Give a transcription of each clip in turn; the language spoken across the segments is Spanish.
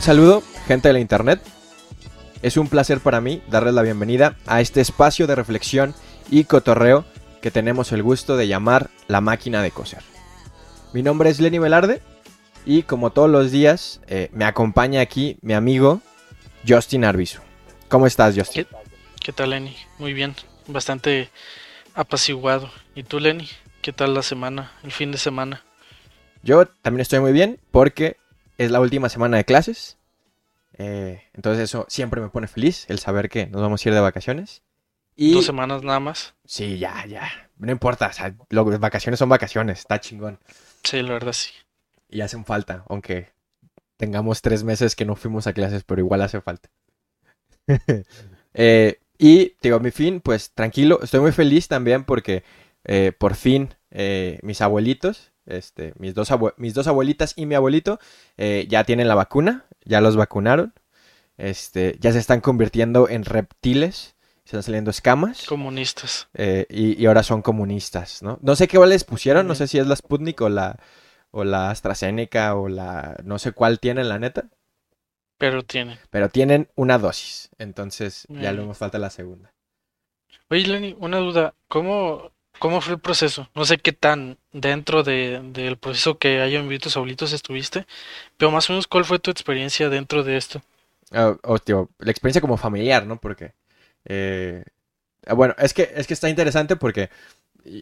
Un saludo, gente de la internet. Es un placer para mí darles la bienvenida a este espacio de reflexión y cotorreo que tenemos el gusto de llamar La Máquina de Coser. Mi nombre es Lenny Velarde y como todos los días eh, me acompaña aquí mi amigo Justin Arbizu. ¿Cómo estás, Justin? ¿Qué, ¿Qué, tal, Lenny? Muy bien, bastante apaciguado. ¿Y tú, Lenny? ¿Qué tal la semana, el fin de semana? Yo también estoy muy bien porque es la última semana de clases. Eh, entonces eso siempre me pone feliz, el saber que nos vamos a ir de vacaciones. Y... Dos semanas nada más. Sí, ya, ya. No importa, o sea, lo, vacaciones son vacaciones, está chingón. Sí, la verdad sí. Y hacen falta, aunque tengamos tres meses que no fuimos a clases, pero igual hace falta. eh, y digo, mi fin, pues tranquilo, estoy muy feliz también porque eh, por fin eh, mis abuelitos, este, mis, dos mis dos abuelitas y mi abuelito eh, ya tienen la vacuna, ya los vacunaron, este, ya se están convirtiendo en reptiles, están saliendo escamas. Comunistas. Eh, y, y, ahora son comunistas, ¿no? No sé qué les pusieron, no sé si es la Sputnik o la, o la AstraZeneca o la, no sé cuál tienen, la neta. Pero tienen. Pero tienen una dosis, entonces ya le falta la segunda. Oye, Lenny, una duda, ¿cómo ¿Cómo fue el proceso? No sé qué tan dentro de, del proceso que hayan vivido tus abuelitos estuviste, pero más o menos cuál fue tu experiencia dentro de esto. Tío, la experiencia como familiar, ¿no? Porque, eh, bueno, es que, es que está interesante porque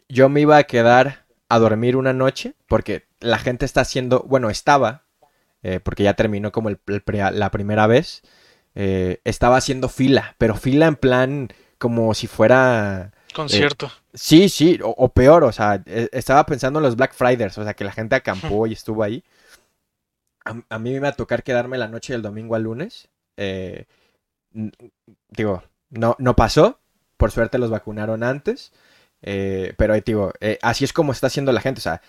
yo me iba a quedar a dormir una noche porque la gente está haciendo, bueno, estaba, eh, porque ya terminó como el, el, la primera vez, eh, estaba haciendo fila, pero fila en plan como si fuera Concierto. Eh, sí, sí, o, peor, o sea, e, estaba pensando en los Black Fridays, o sea, que la gente acampó y estuvo ahí. A, mí me iba a tocar quedarme la noche del domingo al lunes. Eh, digo, no, no pasó. Por suerte los vacunaron antes. Eh, pero digo, así es como está haciendo la gente. O sea,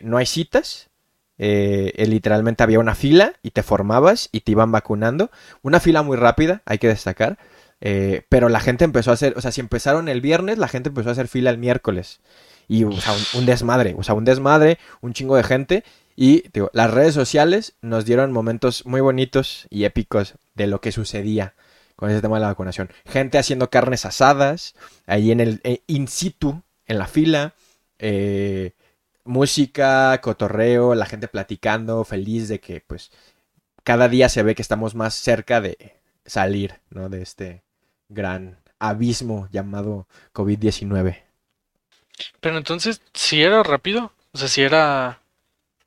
no hay citas. literalmente había una fila y te formabas y te iban vacunando. Una fila muy rápida, hay que destacar. Eh, pero la gente empezó a hacer, o sea, si empezaron el viernes, la gente empezó a hacer fila el miércoles. Y, o sea, un, desmadre, o sea, un desmadre, un chingo de gente. Y digo, las redes sociales nos dieron momentos muy bonitos y épicos de lo que sucedía con ese tema de la vacunación. Gente haciendo carnes asadas, ahí en el eh, in situ, en la fila. Eh, música, cotorreo, la gente platicando, feliz de que pues cada día se ve que estamos más cerca de salir, ¿no? De este, gran abismo llamado COVID-19. Pero entonces, si era rápido, o sea, si era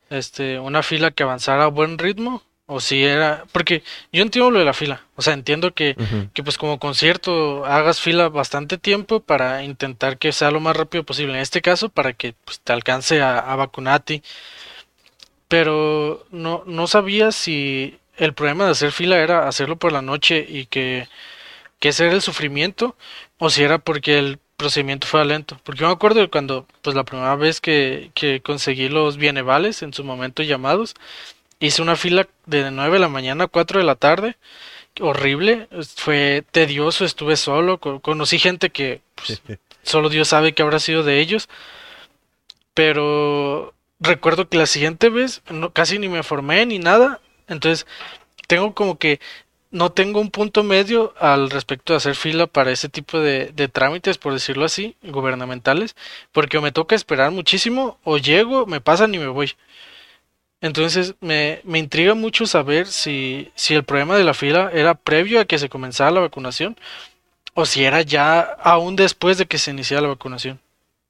este una fila que avanzara a buen ritmo o si era porque yo entiendo lo de la fila, o sea, entiendo que, que pues como concierto hagas fila bastante tiempo para intentar que sea lo más rápido posible, en este caso para que pues, te alcance a, a vacunar a ti. Pero no no sabía si el problema de hacer fila era hacerlo por la noche y que que ese era el sufrimiento o si era porque el procedimiento fue lento. Porque yo me acuerdo de cuando, pues la primera vez que, que conseguí los bienevales, en su momento llamados, hice una fila de 9 de la mañana a 4 de la tarde. Horrible, fue tedioso, estuve solo, conocí gente que pues, solo Dios sabe que habrá sido de ellos. Pero recuerdo que la siguiente vez no, casi ni me formé ni nada. Entonces tengo como que no tengo un punto medio al respecto de hacer fila para ese tipo de, trámites, por decirlo así, gubernamentales, porque o me toca esperar muchísimo, o llego, me pasan y me voy. Entonces me, me intriga mucho saber si, si el problema de la fila era previo a que se comenzara la vacunación, o si era ya aún después de que se iniciara la vacunación.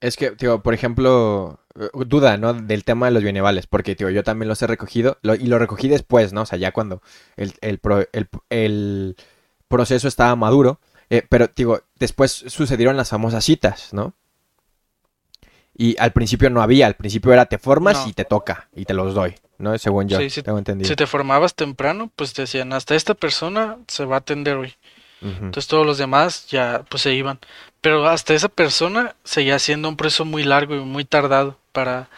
Es que, tío, por ejemplo, duda, ¿no? Del tema de los bienevales, porque, tío, yo también los he recogido y lo recogí después, ¿no? O sea, ya cuando el, el, el, proceso estaba maduro, eh, pero, digo, después sucedieron las famosas citas, ¿no? Y al principio no había, al principio era te formas y te toca y te los doy, ¿no? Según yo, sí, si, tengo entendido. Si te formabas temprano, pues te decían, hasta esta persona se va a atender hoy. Entonces todos los demás ya pues se iban. Pero hasta esa persona seguía siendo un proceso muy largo y muy tardado para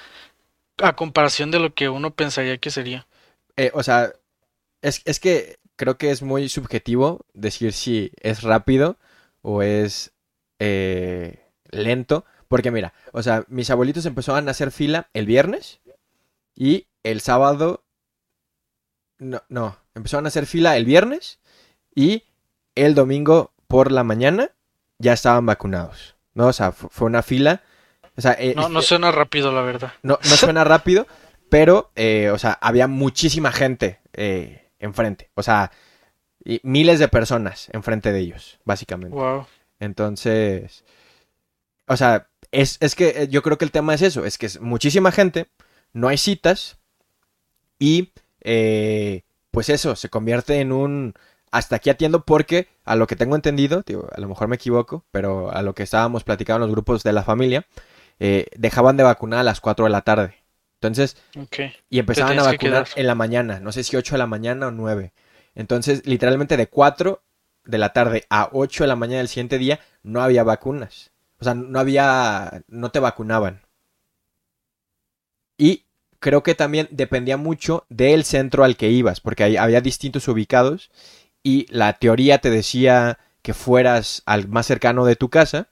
a comparación de lo que uno pensaría que sería. Eh, o sea, es, es que creo que es muy subjetivo decir si es rápido o es eh, lento. Porque mira, o sea, mis abuelitos empezaron a hacer fila el viernes y el sábado No, no, empezaron a hacer fila el viernes y el domingo por la mañana ya estaban vacunados, ¿no? O sea, fue una fila. O sea, no, no suena rápido, la verdad. No, no suena rápido, pero, o sea, había muchísima gente enfrente. O sea, miles de personas enfrente de ellos, básicamente. Wow. Entonces, o sea, es, es, que yo creo que el tema es eso, es que es muchísima gente, no hay citas y eh, pues eso, se convierte en un... Hasta aquí atiendo porque, a lo que tengo entendido, a lo mejor me equivoco, pero a lo que estábamos platicando en los grupos de la familia, eh, dejaban de vacunar a las 4 de la tarde. Entonces, y empezaban a vacunar en la mañana, no sé si 8 de la mañana o 9. Entonces, literalmente de 4 de la tarde a 8 de la mañana del siguiente día no había vacunas. O sea, no había, no te vacunaban. Y creo que también dependía mucho del centro al que ibas, porque había distintos ubicados y la teoría te decía que fueras al más cercano de tu casa,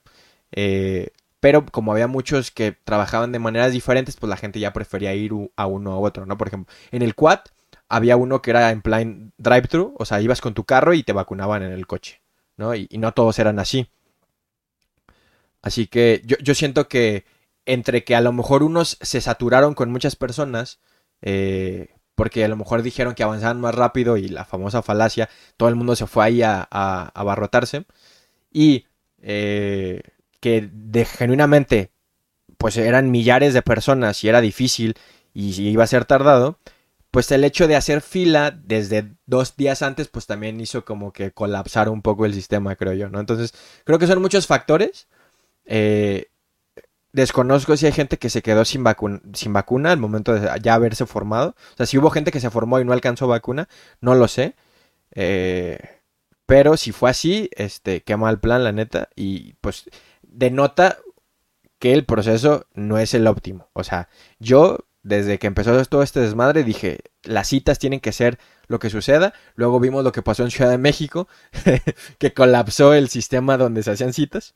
eh, pero como había muchos que trabajaban de maneras diferentes, pues la gente ya prefería ir a uno a otro, ¿no? Por ejemplo, en el quad había uno que era en plan drive-thru, o sea, ibas con tu carro y te vacunaban en el coche, ¿no? Y, no todos eran así. Así que yo, siento que entre que a lo mejor unos se saturaron con muchas personas, eh, porque a lo mejor dijeron que avanzaban más rápido y la famosa falacia, todo el mundo se fue ahí a, a abarrotarse, y eh, que de, genuinamente pues eran millares de personas y era difícil y iba a ser tardado, pues el hecho de hacer fila desde dos días antes, pues también hizo como que colapsar un poco el sistema, creo yo, ¿no? Entonces, creo que son muchos factores. Eh, desconozco si hay gente que se quedó sin, vacuna, sin vacuna al momento de ya haberse formado. O sea, si hubo gente que se formó y no alcanzó vacuna, no lo sé. Eh, pero si fue así, este, qué mal plan, la neta. Y pues denota que el proceso no es el óptimo. O sea, yo desde que empezó todo este desmadre, dije, las citas tienen que ser lo que suceda. Luego vimos lo que pasó en Ciudad de México, que colapsó el sistema donde se hacían citas.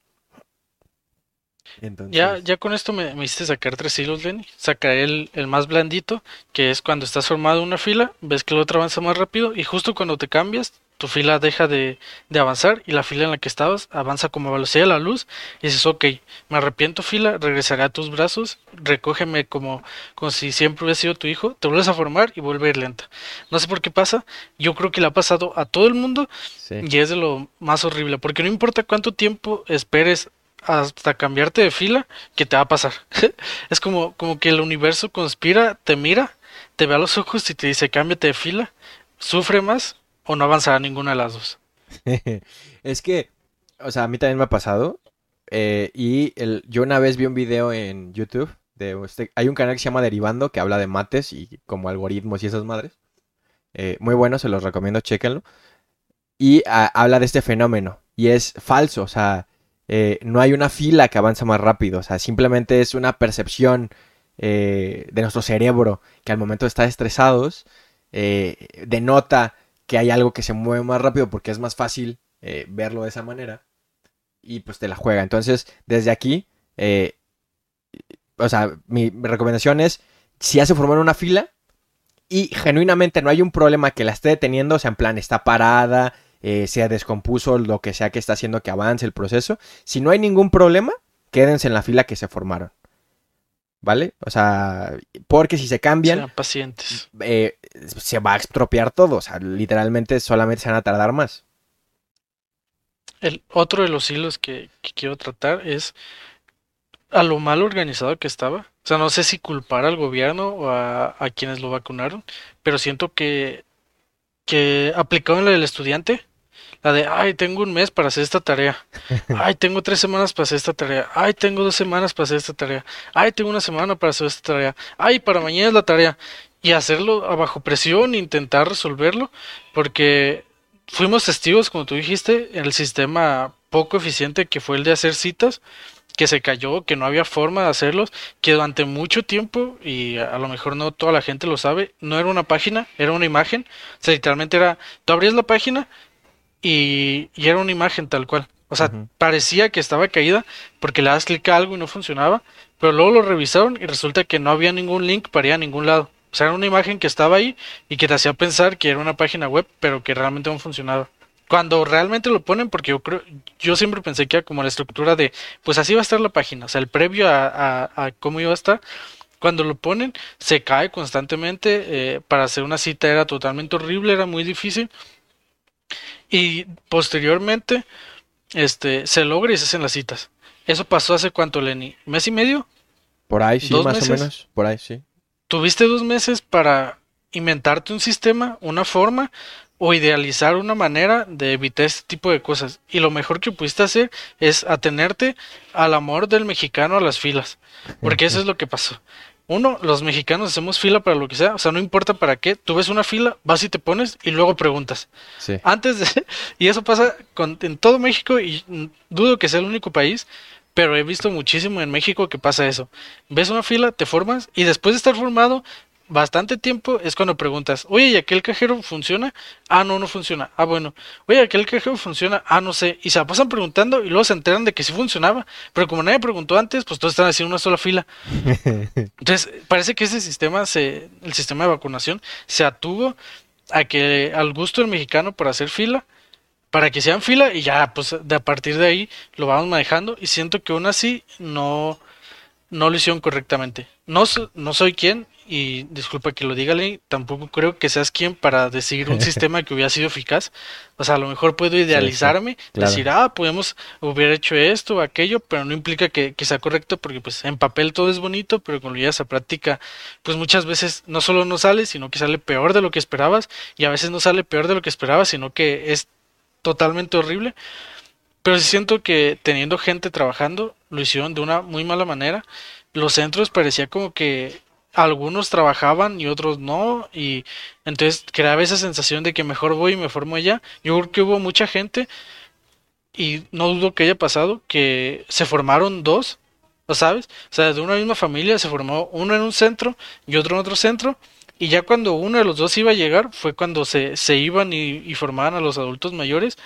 Ya, ya con esto me, me hiciste sacar tres hilos, Lenny. Sacaré el, el, más blandito, que es cuando estás formado una fila, ves que el otro avanza más rápido, y justo cuando te cambias, tu fila deja de, avanzar y la fila en la que estabas avanza como velocidad de la luz y dices, ok, me arrepiento fila, regresaré a tus brazos, recógeme como, como si siempre hubiera sido tu hijo, te vuelves a formar y vuelve a ir lenta. No sé por qué pasa, yo creo que le ha pasado a todo el mundo y es de lo más horrible, porque no importa cuánto tiempo esperes hasta cambiarte de fila, que te va a pasar. es como, como que el universo conspira, te mira, te ve a los ojos y te dice, cámbiate de fila, sufre más o no avanzará ninguna de las dos. es que, o sea, a mí también me ha pasado. Eh, y el, yo una vez vi un video en YouTube. De este, hay un canal que se llama Derivando que habla de mates y como algoritmos y esas madres. Eh, muy bueno, se los recomiendo, chéquenlo. Y habla de este fenómeno. Y es falso, o sea, eh, no hay una fila que avanza más rápido. O sea, simplemente es una percepción de nuestro cerebro que al momento de estar estresados denota que hay algo que se mueve más rápido porque es más fácil eh, verlo de esa manera y pues te la juega. Entonces, desde aquí, eh, o sea, mi, recomendación es, si formó en una fila y genuinamente no hay un problema que la esté deteniendo, o sea, en plan, está parada, eh, se descompuso lo que sea que está haciendo que avance el proceso, si no hay ningún problema, quédense en la fila que se formaron. ¿Vale? O sea, porque si se cambian... pacientes. Eh, se va a estropear todo. O sea, literalmente solamente se van a tardar más. El otro de los hilos que, quiero tratar es a lo mal organizado que estaba. O sea, no sé si culpar al gobierno o a, quienes lo vacunaron, pero siento que, que aplicado en la del estudiante, la de, ay, tengo un mes para hacer esta tarea. Ay, tengo tres semanas para hacer esta tarea. Ay, tengo dos semanas para hacer esta tarea. Ay, tengo una semana para hacer esta tarea. Ay, para mañana es la tarea. Y hacerlo a bajo presión, intentar resolverlo, porque fuimos testigos, como tú dijiste, en el sistema poco eficiente que fue el de hacer citas, que se cayó, que no había forma de hacerlos, que durante mucho tiempo, y a lo mejor no toda la gente lo sabe, no era una página, era una imagen. O sea, literalmente era, tú abrías la página y, era una imagen tal cual. O sea, parecía que estaba caída porque le das clic a algo y no funcionaba, pero luego lo revisaron y resulta que no había ningún link para ir a ningún lado. O sea, era una imagen que estaba ahí y que te hacía pensar que era una página web, pero que realmente no funcionaba. Cuando realmente lo ponen, porque yo creo, yo siempre pensé que era como la estructura de, pues así va a estar la página, o sea, el previo a, cómo iba a estar. Cuando lo ponen, se cae constantemente. Eh, para hacer una cita era totalmente horrible, era muy difícil. Y posteriormente, este, se logra y se hacen las citas. Eso pasó hace cuánto, Lenny? ¿Mes y medio? Por ahí, sí, más o menos. Por ahí, sí. Tuviste dos meses para inventarte un sistema, una forma o idealizar una manera de evitar este tipo de cosas. Y lo mejor que pudiste hacer es atenerte al amor del mexicano a las filas. Porque eso es lo que pasó. Uno, los mexicanos hacemos fila para lo que sea, o sea, no importa para qué, tú ves una fila, vas y te pones y luego preguntas. Sí. Antes de... Y eso pasa con, en todo México y dudo que sea el único país, pero he visto muchísimo en México que pasa eso. Ves una fila, te formas y después de estar formado, bastante tiempo es cuando preguntas, oye, ¿y aquel cajero funciona? Ah, no, no funciona. Ah, bueno. Oye, ¿aquel cajero funciona? Ah, no sé. Y se la pasan preguntando y luego se enteran de que sí funcionaba. Pero como nadie preguntó antes, pues todos están haciendo una sola fila. Entonces, parece que ese sistema, se, el sistema de vacunación, se atuvo a que al gusto del mexicano por hacer fila, para que sean fila y ya, pues de a partir de ahí lo vamos manejando y siento que aún así no, no lo hicieron correctamente. No, no soy quien, y disculpa que lo diga, tampoco creo que seas quien para decir un sistema que hubiera sido eficaz. O sea, a lo mejor puedo idealizarme, decir, ah, podemos hubiera hecho esto o aquello, pero no implica que, sea correcto porque pues en papel todo es bonito, pero cuando lo llevas a práctica, pues muchas veces no solo no sale, sino que sale peor de lo que esperabas y a veces no sale peor de lo que esperabas, sino que es totalmente horrible. Pero sí siento que teniendo gente trabajando, lo hicieron de una muy mala manera. Los centros parecía como que algunos trabajaban y otros no, y entonces creaba esa sensación de que mejor voy y me formo allá. Yo creo que hubo mucha gente, y no dudo que haya pasado, que se formaron dos, ¿lo sabes? O sea, de una misma familia se formó uno en un centro y otro en otro centro, y ya cuando uno de los dos iba a llegar fue cuando se, se iban y, formaban a los adultos mayores.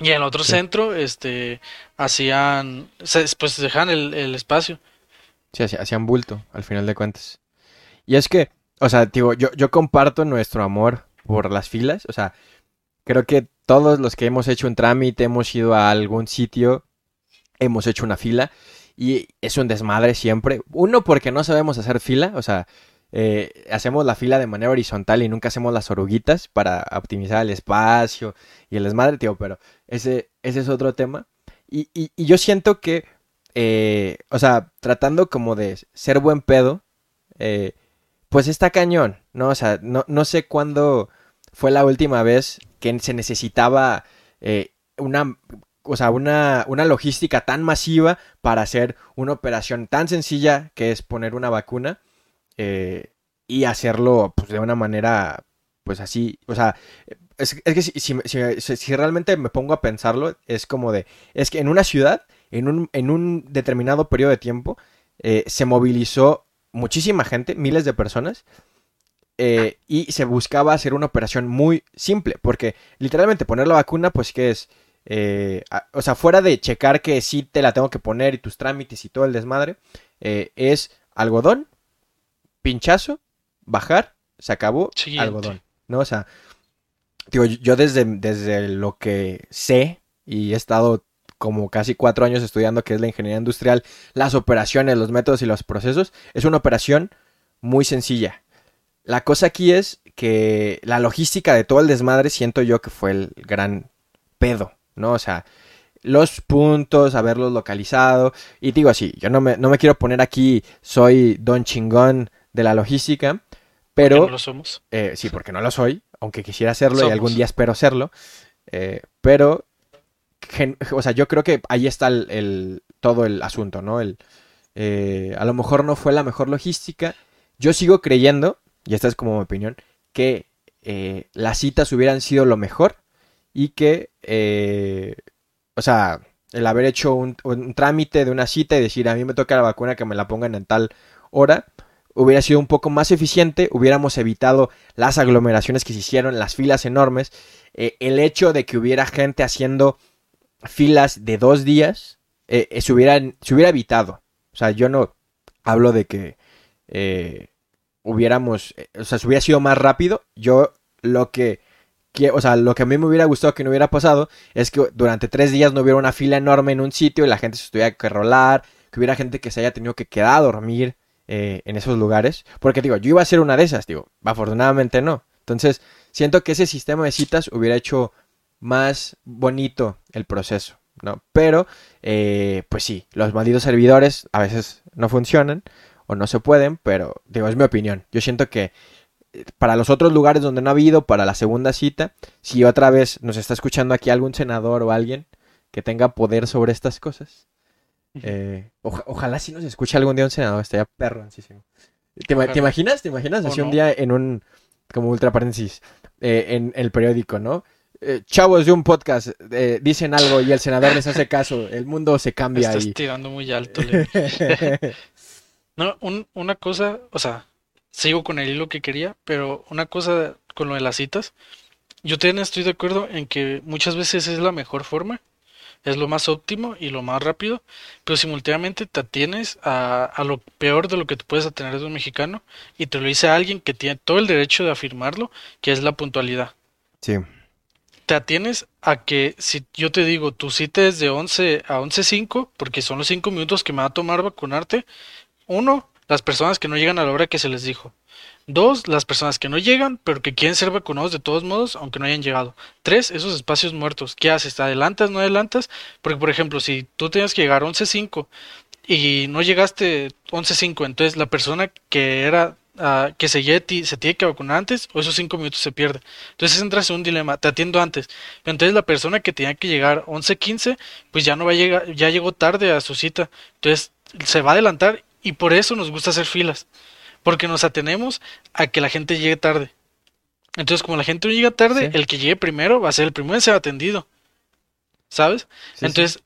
Y en el otro centro, este, hacían, pues dejaban el, el espacio. Sí, hacían bulto, al final de cuentas. Y es que, o sea, digo, yo, yo comparto nuestro amor por las filas. O sea, creo que todos los que hemos hecho un trámite, hemos ido a algún sitio, hemos hecho una fila. Y es un desmadre siempre. Uno, porque no sabemos hacer fila. O sea, eh, hacemos la fila de manera horizontal y nunca hacemos las oruguitas para optimizar el espacio y el desmadre, tío. Pero ese, ese es otro tema. Y, y, y yo siento que eh, o sea, tratando como de ser buen pedo, eh, pues está cañón, ¿no? O sea, no, no, sé cuándo fue la última vez que se necesitaba eh, una, o sea, una, una logística tan masiva para hacer una operación tan sencilla que es poner una vacuna y hacerlo pues, de una manera, pues así, o sea, es, que si, si, realmente me pongo a pensarlo, es como de, es que en una ciudad en un, en un determinado periodo de tiempo eh, se movilizó muchísima gente, miles de personas, eh, y se buscaba hacer una operación muy simple, porque literalmente poner la vacuna, pues que es, eh, o sea, fuera de checar que sí te la tengo que poner y tus trámites y todo el desmadre, es algodón, pinchazo, bajar, se acabó, algodón, ¿no? O sea, digo, yo desde, desde lo que sé y he estado como casi cuatro años estudiando que es la ingeniería industrial, las operaciones, los métodos y los procesos, es una operación muy sencilla. La cosa aquí es que la logística de todo el desmadre siento yo que fue el gran pedo, ¿no? O sea, los puntos, haberlos localizado. Y digo así, yo no me, no me quiero poner aquí, soy don chingón de la logística, pero... no lo somos. Eh, sí, porque no lo soy, aunque quisiera hacerlo y algún día espero serlo. Eh, pero o sea, yo creo que ahí está el, todo el asunto, ¿no? El, eh, a lo mejor no fue la mejor logística. Yo sigo creyendo, y esta es como mi opinión, que eh, las citas hubieran sido lo mejor y que, eh, o sea, el haber hecho un, un, trámite de una cita y decir a mí me toca la vacuna que me la pongan en tal hora, hubiera sido un poco más eficiente, hubiéramos evitado las aglomeraciones que se hicieron, las filas enormes, el hecho de que hubiera gente haciendo filas de dos días eh, eh, se, hubieran, se hubiera evitado. O sea, yo no hablo de que, eh, hubiéramos, eh, o sea, si hubiera sido más rápido, yo lo que, o sea, lo que a mí me hubiera gustado que no hubiera pasado es que durante tres días no hubiera una fila enorme en un sitio y la gente se tuviera que rolar, que hubiera gente que se haya tenido que quedar a dormir eh, en esos lugares. Porque digo, yo iba a ser una de esas, digo, afortunadamente no. Entonces, siento que ese sistema de citas hubiera hecho más bonito el proceso, ¿no? Pero, eh, pues sí, los malditos servidores a veces no funcionan o no se pueden, pero digo, es mi opinión. Yo siento que eh, para los otros lugares donde no ha habido, para la segunda cita, si otra vez nos está escuchando aquí algún senador o alguien que tenga poder sobre estas cosas, eh, ojalá si nos escuche algún día un senador, estaría perro ¿Te, imaginas? ¿Te imaginas? Así un día en un, como ultra paréntesis, eh, en el periódico, ¿no? Chavos de un podcast dicen algo y el senador les hace caso, el mundo se cambia. Estás tirando muy alto. No, una cosa, o sea, sigo con el hilo que quería, pero una cosa con lo de las citas, yo también estoy de acuerdo en que muchas veces es la mejor forma, es lo más óptimo y lo más rápido, pero simultáneamente te atienes a, a lo peor de lo que te puedes atener de un mexicano y te lo dice alguien que tiene todo el derecho de afirmarlo, que es la puntualidad. Sí. Te atienes a que si yo te digo tu cita es de 11 a 11.05, porque son los 5 minutos que me va a tomar vacunarte, uno, las personas que no llegan a la hora que se les dijo. Dos, las personas que no llegan, pero que quieren ser vacunados de todos modos, aunque no hayan llegado. Tres, esos espacios muertos. ¿Qué haces? ¿Te adelantas? ¿No adelantas? Porque, por ejemplo, si tú tenías que llegar 11.5 y no llegaste 11.5, entonces la persona que era uh, que se, se tiene que vacunar antes o esos cinco minutos se pierde. Entonces entras en un dilema, te atiendo antes. Entonces la persona que tenía que llegar 11.15, pues ya no va a llegar, ya llegó tarde a su cita. Entonces se va a adelantar y por eso nos gusta hacer filas. Porque nos atenemos a que la gente llegue tarde. Entonces, como la gente no llega tarde, el que llegue primero va a ser el primero en ser atendido. ¿Sabes? Entonces,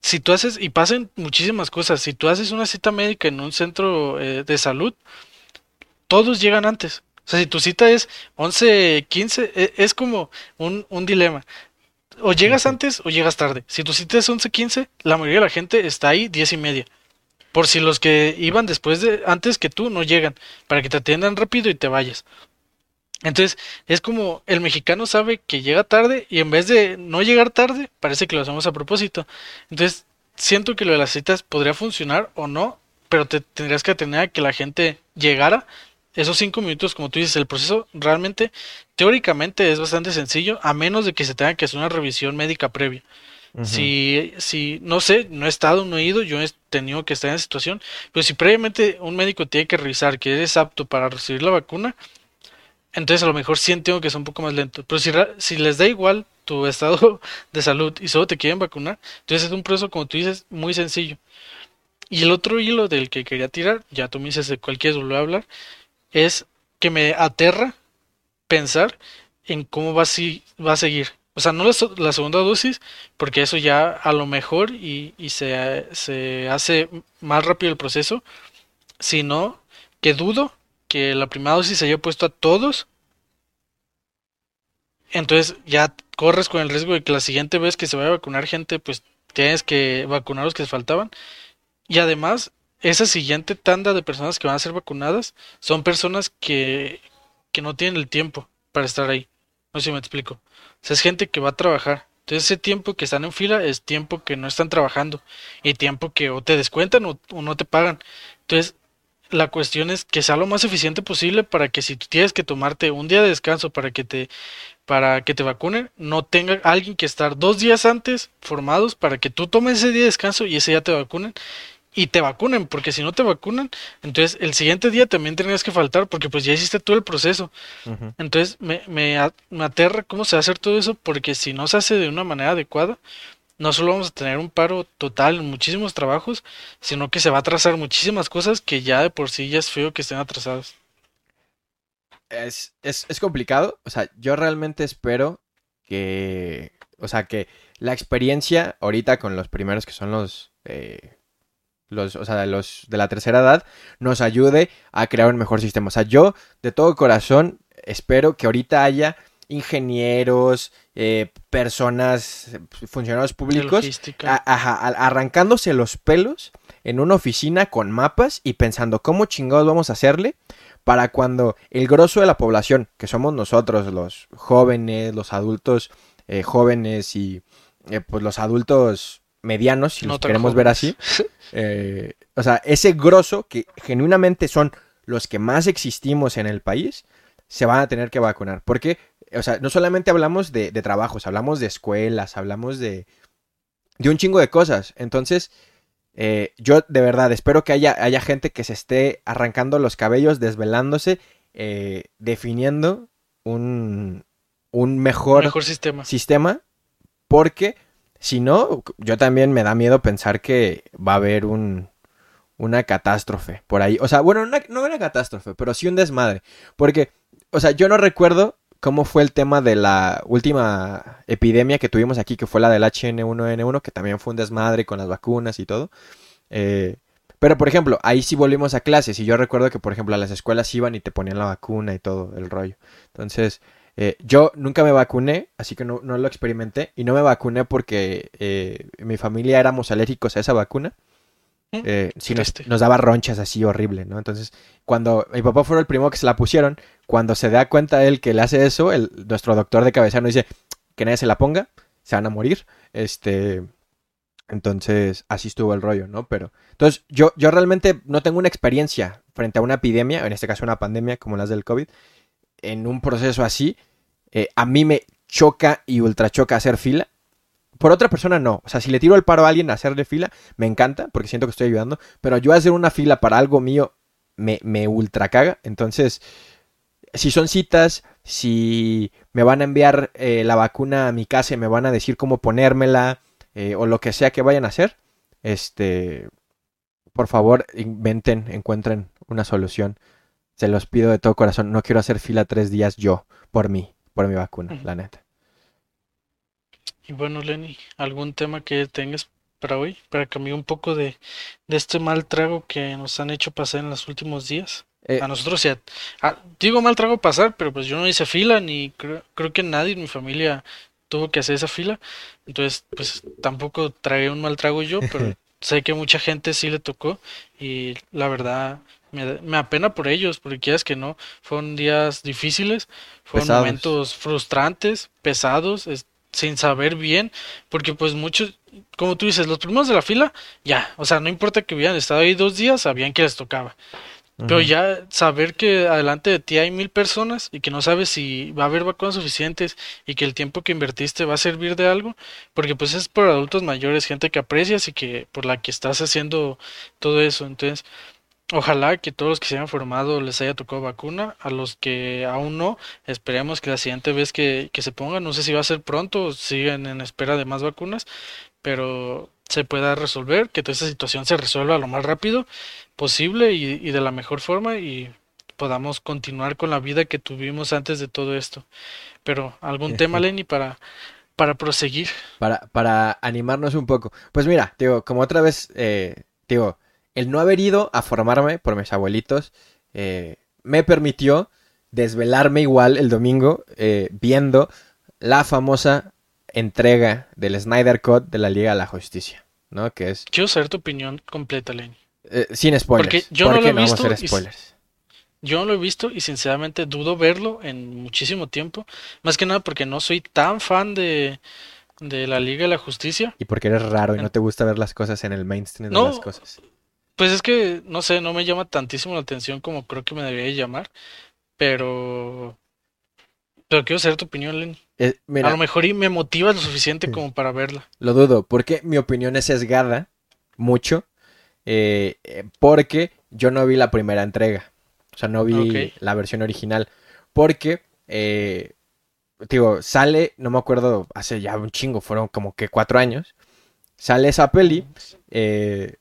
si tú haces, y pasan muchísimas cosas, si tú haces una cita médica en un centro eh, de salud, todos llegan antes. O sea, si tu cita es 11, 15, e, es como un, un dilema. O llegas antes o llegas tarde. Si tu cita es 11, 15, la mayoría de la gente está ahí 10 y media. Por si los que iban después de, antes que tú no llegan, para que te atiendan rápido y te vayas. Entonces, es como el mexicano sabe que llega tarde y en vez de no llegar tarde, parece que lo hacemos a propósito. Entonces, siento que lo de las citas podría funcionar o no, pero te tendrías que atender a que la gente llegara esos cinco minutos, como tú dices, el proceso realmente, teóricamente es bastante sencillo, a menos de que se tenga que hacer una revisión médica previa. Si, si, no sé, no he estado, no he ido, yo he tenido que estar en esa situación, pero si previamente un médico tiene que revisar que eres apto para recibir la vacuna, entonces a lo mejor sí entiendo que es un poco más lento. Pero si, si les da igual tu estado de salud y solo te quieren vacunar, entonces es un proceso, como tú dices, muy sencillo. Y el otro hilo del que quería tirar, ya tú me dices de cuál quieres volver a hablar, es que me aterra pensar en cómo va, si, va a seguir. O sea, no la, segunda dosis, porque eso ya a lo mejor y, se, se, hace más rápido el proceso, sino que dudo que la primera dosis se haya puesto a todos. Entonces ya corres con el riesgo de que la siguiente vez que se vaya a vacunar gente, pues tienes que vacunar los que faltaban. Y además, esa siguiente tanda de personas que van a ser vacunadas son personas que, que no tienen el tiempo para estar ahí. No sé si me explico es gente que va a trabajar. Entonces ese tiempo que están en fila es tiempo que no están trabajando y tiempo que o te descuentan o, no te pagan. Entonces la cuestión es que sea lo más eficiente posible para que si tú tienes que tomarte un día de descanso para que te para que te vacunen, no tenga alguien que estar dos días antes formados para que tú tomes ese día de descanso y ese día te vacunen y te vacunen, porque si no te vacunan, entonces el siguiente día también tendrías que faltar, porque pues ya hiciste todo el proceso. Entonces me, me, me, aterra cómo se va a hacer todo eso, porque si no se hace de una manera adecuada, no solo vamos a tener un paro total en muchísimos trabajos, sino que se va a atrasar muchísimas cosas que ya de por sí ya es feo que estén atrasadas. Es, es, es complicado, o sea, yo realmente espero que, o sea, que la experiencia ahorita con los primeros que son los... Eh, los, o sea, los de la tercera edad, nos ayude a crear un mejor sistema. O sea, yo de todo corazón espero que ahorita haya ingenieros, eh, personas, funcionarios públicos, arrancándose los pelos en una oficina con mapas y pensando cómo chingados vamos a hacerle para cuando el grosso de la población, que somos nosotros, los jóvenes, los adultos eh, jóvenes y eh, pues los adultos medianos, si No los queremos ver así, eh, o sea, ese grosso que genuinamente son los que más existimos en el país, se van a tener que vacunar. Porque, o sea, no solamente hablamos de, de trabajos, hablamos de escuelas, hablamos de, de un chingo de cosas. Entonces, eh, yo de verdad espero que haya, haya gente que se esté arrancando los cabellos, desvelándose, eh, definiendo un, un mejor, Mejor sistema. sistema, porque si no, yo también me da miedo pensar que va a haber un, una catástrofe por ahí. O sea, bueno, una- no una catástrofe, pero sí un desmadre. Porque, o sea, yo no recuerdo cómo fue el tema de la última epidemia que tuvimos aquí, que fue la del HN1N1, que también fue un desmadre con las vacunas y todo. Eh, pero, por ejemplo, ahí sí volvimos a clases y yo recuerdo que, por ejemplo, a las escuelas iban y te ponían la vacuna y todo el rollo. Entonces, eh, yo nunca me vacuné, así que no, no lo experimenté. Y no me vacuné porque eh, mi familia éramos alérgicos a esa vacuna. Eh, sí nos, daba ronchas así horrible, ¿no? Entonces, cuando mi papá fue el primero que se la pusieron, cuando se da cuenta él que le hace eso, el, nuestro doctor de cabecera nos dice que nadie se la ponga, se van a morir. Este, entonces, así estuvo el rollo, ¿no? Pero, entonces, yo, yo realmente no tengo una experiencia frente a una epidemia, en este caso una pandemia como las del COVID, en un proceso así. Eh, a mí me choca y ultra choca hacer fila. Por otra persona no. O sea, si le tiro el paro a alguien a hacerle fila, me encanta porque siento que estoy ayudando. Pero yo hacer una fila para algo mío me, me ultra caga. Entonces, si son citas, si me van a enviar eh, la vacuna a mi casa y me van a decir cómo ponérmela eh, o lo que sea que vayan a hacer, este, por favor, inventen, encuentren una solución. Se los pido de todo corazón. No quiero hacer fila tres días yo por mí, por mi vacuna, la neta. Y bueno, Lenny, ¿algún tema que tengas para hoy? Para cambiar un poco de, de este mal trago que nos han hecho pasar en los últimos días. Eh, A nosotros sí. a- a- digo mal trago pasar, pero pues yo no hice fila, ni creo, creo que nadie en mi familia tuvo que hacer esa fila. Entonces, pues tampoco tragué un mal trago yo, pero sé que mucha gente sí le tocó y la verdad me, apena por ellos, porque quieras que no, fueron días difíciles, fueron Pesados. momentos frustrantes, pesados, es- sin saber bien, porque pues muchos, como tú dices, los primeros de la fila, ya, o sea, no importa que hubieran estado ahí dos días, sabían que les tocaba. Pero ya saber que adelante de ti hay mil personas y que no sabes si va a haber vacunas suficientes y que el tiempo que invertiste va a servir de algo, porque pues es por adultos mayores, gente que aprecias y que por la que estás haciendo todo eso. Entonces, ojalá que todos los que se hayan formado les haya tocado vacuna, a los que aún no, esperemos que la siguiente vez que, que se pongan, no sé si va a ser pronto o siguen en espera de más vacunas, pero se pueda resolver, que toda esta situación se resuelva lo más rápido posible y, y de la mejor forma y podamos continuar con la vida que tuvimos antes de todo esto. Pero algún tema, Lenny, para, para proseguir. Para, para animarnos un poco. Pues mira, digo, como otra vez, eh, digo, el no haber ido a formarme por mis abuelitos eh, me permitió desvelarme igual el domingo eh, viendo la famosa entrega del Snyder Cut de la Liga de la Justicia, ¿no? Que es Quiero saber tu opinión completa, Lenny. eh, sin spoilers. Porque yo no lo he vamos a visto hacer y s- spoilers. Yo no lo he visto y sinceramente dudo verlo en muchísimo tiempo. Más que nada porque no soy tan fan de, de la Liga de la Justicia. Y porque eres raro y no te gusta ver las cosas en el mainstream de No. las cosas. Pues es que, no sé, no me llama tantísimo la atención como creo que me debería de llamar. Pero... Pero quiero saber tu opinión, Lenny. Eh, mira, A lo mejor y me motiva lo suficiente como para verla. Lo dudo, porque mi opinión es sesgada mucho, eh, eh, porque yo no vi la primera entrega, o sea, no vi la versión original, porque, eh, digo, sale, no me acuerdo, hace ya un chingo, fueron como que cuatro años, sale esa peli, eh,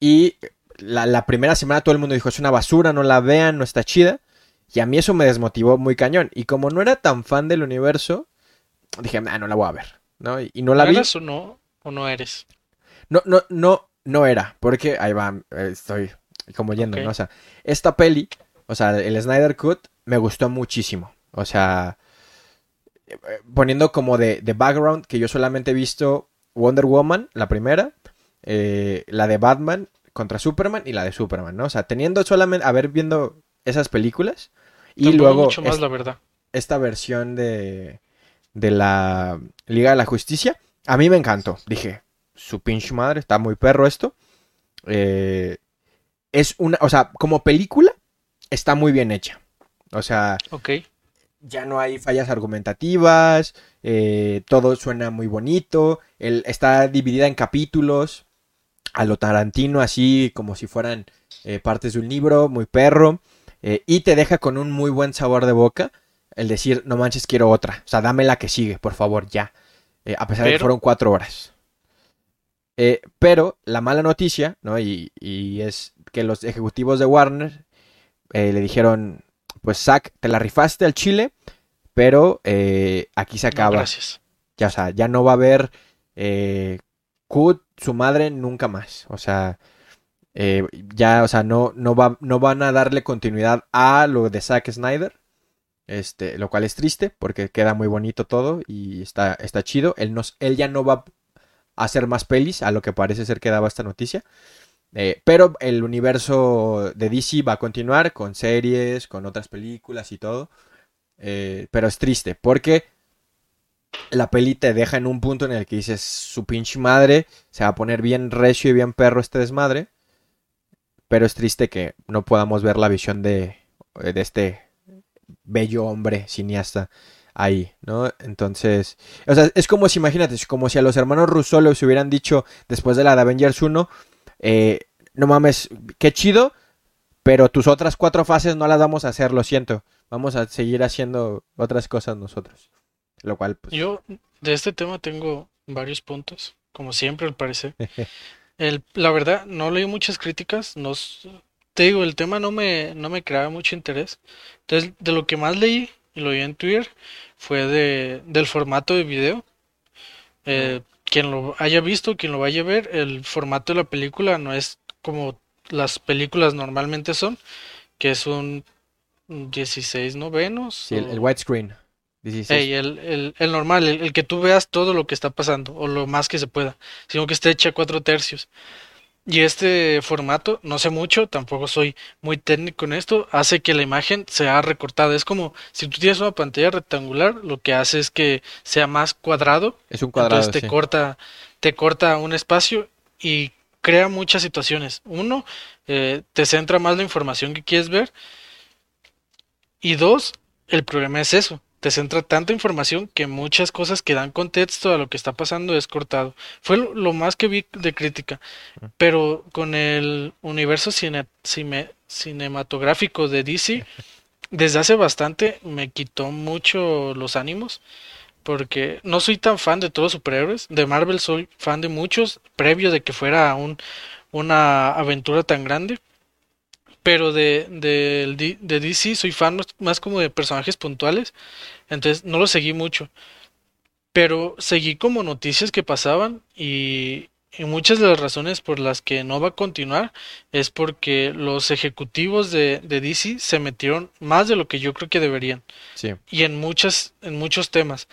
y la, la primera semana todo el mundo dijo, es una basura, no la vean, no está chida, y a mí eso me desmotivó muy cañón, y como no era tan fan del universo, dije, ah, no la voy a ver, ¿no? Y, y no la vi. ¿Eres o no? ¿O no eres? No, no, no, no era, porque ahí va, eh, estoy como yendo. ¿no? O sea, esta peli, o sea, el Snyder Cut me gustó muchísimo. O sea, eh, poniendo como de, de background que yo solamente he visto Wonder Woman, la primera, eh, la de Batman contra Superman y la de Superman, ¿no? O sea, teniendo solamente, haber viendo esas películas. Y luego mucho más, la verdad. esta versión de, de la Liga de la Justicia, a mí me encantó. Dije, su pinche madre, está muy perro esto. Eh, es una, o sea, como película, está muy bien hecha. O sea, ok ya no hay fallas argumentativas, eh, todo suena muy bonito, está dividida en capítulos, a lo Tarantino, así como si fueran eh, partes de un libro, muy perro, eh, y te deja con un muy buen sabor de boca el decir, no manches, quiero otra, o sea, dame la que sigue, por favor, ya, a pesar de que fueron cuatro horas. pero la mala noticia, ¿no? Y, y, es que los ejecutivos de Warner le dijeron, pues Zack, te la rifaste al Chile, pero eh, aquí se acaba. gracias. Ya, o sea, ya no va a haber Kut, su madre, nunca más. O sea, eh, ya, o sea, no, no, va, no van a darle continuidad a lo de Zack Snyder. Este, lo cual es triste porque queda muy bonito todo y está, está chido. Él, él ya no va a hacer más pelis, a lo que parece ser que daba esta noticia. Eh, pero el universo de DC va a continuar con series, con otras películas y todo. Eh, pero es triste porque la peli te deja en un punto en el que dices, su pinche madre, se va a poner bien recio y bien perro este desmadre. Pero es triste que no podamos ver la visión de, eh, de este bello hombre cineasta ahí, ¿no? Entonces, o sea, es como si, imagínate, es como si a los hermanos Russo les hubieran dicho después de la de Avengers 1, eh, no mames, qué chido, pero tus otras cuatro fases no las vamos a hacer, lo siento. Vamos a seguir haciendo otras cosas nosotros. Lo cual, pues... Yo de este tema tengo varios puntos, como siempre al parecer. el, la verdad, no leí muchas críticas, no, te digo, el tema no me, no me creaba mucho interés. Entonces, de lo que más leí, y lo vi en Twitter, fue de, del formato de video. Eh, quien lo haya visto, quien lo vaya a ver, el formato de la película no es como las películas normalmente son, que es un 16 novenos. Sí, el, widescreen. El, el, normal, el, que tú veas todo lo que está pasando, o lo más que se pueda, sino que esté hecha a cuatro tercios. Y este formato, no sé mucho, tampoco soy muy técnico en esto, hace que la imagen sea recortada. Es como si tú tienes una pantalla rectangular, lo que hace es que sea más cuadrado. Es un cuadrado. Entonces te corta, te corta un espacio y crea muchas situaciones. Uno, eh, te centra más la información que quieres ver. Y dos, el problema es eso te centra tanta información que muchas cosas que dan contexto a lo que está pasando es cortado. Fue lo, más que vi de crítica. Pero con el universo cinematográfico de DC, desde hace bastante me quitó mucho los ánimos. Porque no soy tan fan de todos los superhéroes. De Marvel soy fan de muchos, previo de que fuera un, una aventura tan grande pero de, de, de, DC soy fan más como de personajes puntuales, entonces no lo seguí mucho. Pero seguí como noticias que pasaban y, y, muchas de las razones por las que no va a continuar es porque los ejecutivos de, de DC se metieron más de lo que yo creo que deberían. Sí. Y en, muchas, en muchos temas.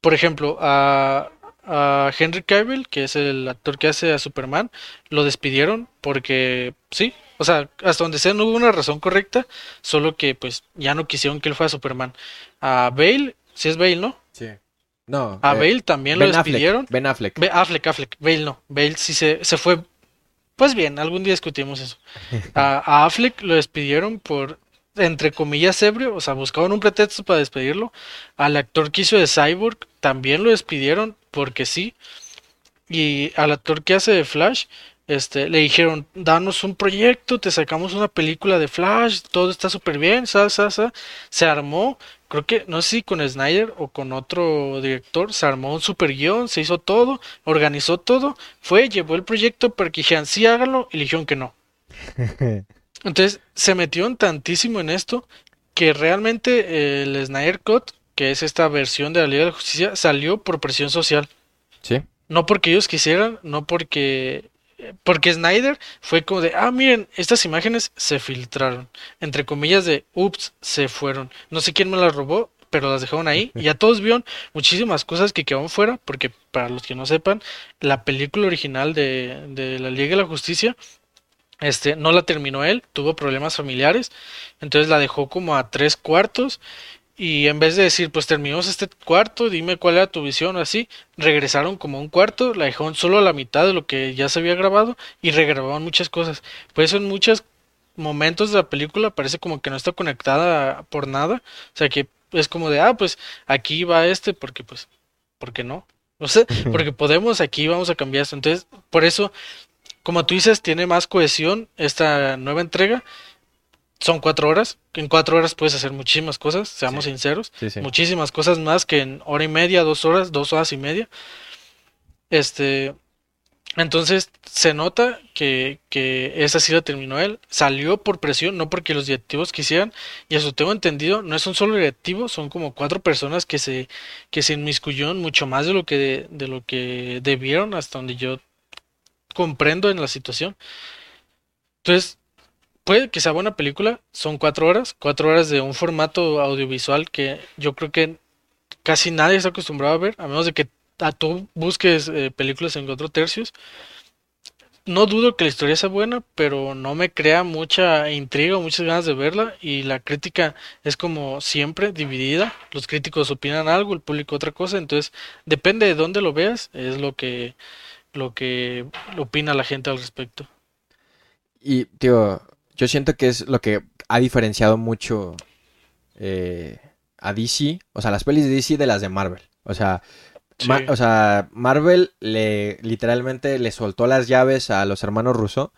Por ejemplo, a, a Henry Cavill, que es el actor que hace a Superman, lo despidieron porque sí, o sea, hasta donde sea no hubo una razón correcta, solo que pues ya no quisieron que él fuera Superman. A Bale, si es Bale, ¿no? Sí. No. A eh, Bale también lo despidieron. ben Affleck. Affleck, Affleck. Bale no. Bale sí se, se fue. Pues bien, algún día discutimos eso. A, a Affleck lo despidieron por entre comillas, ebrio, o sea, buscaban un pretexto para despedirlo. Al actor que hizo de Cyborg también lo despidieron porque sí. Y al actor que hace de Flash, este, le dijeron, danos un proyecto, te sacamos una película de Flash, todo está súper bien, sa, sa, sa. se armó, creo que, no sé si con Snyder o con otro director, se armó un super guion, se hizo todo, organizó todo, fue, llevó el proyecto para que dijeran, sí, háganlo, y dijeron que no. Entonces se metieron tantísimo en esto que realmente el Snyder Cut, que es esta versión de la Liga de la Justicia, salió por presión social. Sí. No porque ellos quisieran, no porque porque Snyder fue como de, ah, miren, estas imágenes se filtraron. Entre comillas de, ups, se fueron. No sé quién me las robó, pero las dejaron ahí. Y ya todos vieron muchísimas cosas que quedaron fuera, porque para los que no sepan, la película original de, de la Liga de la Justicia Este, no la terminó él, tuvo problemas familiares, entonces la dejó como a tres cuartos y en vez de decir, pues terminamos este cuarto, dime cuál era tu visión o así, regresaron como un cuarto, la dejaron solo a la mitad de lo que ya se había grabado y regrabaron muchas cosas. Por eso en muchos momentos de la película parece como que no está conectada por nada, o sea que es como de, ah, pues aquí va este porque pues, ¿por qué no? O sea, porque podemos, aquí vamos a cambiar esto. Entonces, por eso como tú dices, tiene más cohesión esta nueva entrega. Son cuatro horas. En cuatro horas puedes hacer muchísimas cosas, seamos sinceros. Muchísimas cosas más que en hora y media, dos horas, dos horas y media. Este. Entonces se nota que, que esa sí la terminó él. Salió por presión, no porque los directivos quisieran. Y eso tengo entendido, no es un solo directivo, son como cuatro personas que se, que se inmiscuyeron mucho más de lo que, de lo que debieron, hasta donde yo comprendo en la situación. Entonces, puede que sea buena película, son cuatro horas, cuatro horas de un formato audiovisual que yo creo que casi nadie está acostumbrado a ver, a menos de que a tú busques eh, películas en cuatro tercios. No dudo que la historia sea buena, pero no me crea mucha intriga muchas ganas de verla y la crítica es como siempre dividida. Los críticos opinan algo, el público otra cosa, entonces depende de dónde lo veas, es lo que lo que opina la gente al respecto. Y, tío, yo siento que es lo que ha diferenciado mucho eh, a DC, o sea, las pelis de DC de las de Marvel. O sea, o sea, Marvel le literalmente le soltó las llaves a los hermanos Russo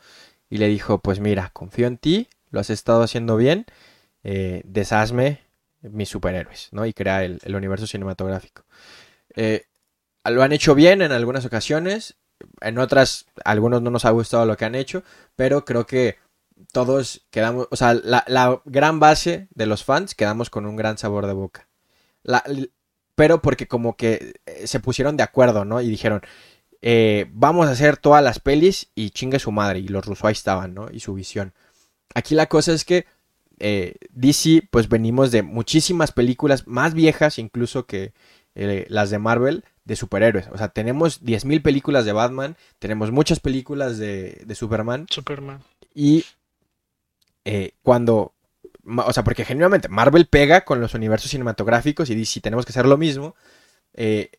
y le dijo, pues mira, confío en ti, lo has estado haciendo bien, eh, deshazme mis superhéroes, ¿no? Y crea el, universo cinematográfico. Eh, lo han hecho bien en algunas ocasiones, en otras, algunos no nos ha gustado lo que han hecho, pero creo que todos quedamos, o sea, la, gran base de los fans quedamos con un gran sabor de boca. pero porque como que eh, se pusieron de acuerdo, ¿no? Y dijeron, eh, vamos a hacer todas las pelis y chingue su madre. Y los rusos ahí estaban, ¿no? Y su visión. Aquí la cosa es que eh, DC, pues venimos de muchísimas películas más viejas incluso que las de Marvel de superhéroes. O sea, tenemos 10.000 películas de Batman, tenemos muchas películas de, de Superman. Superman. Y eh, cuando... O sea, porque genuinamente Marvel pega con los universos cinematográficos y dice, si tenemos que hacer lo mismo, eh,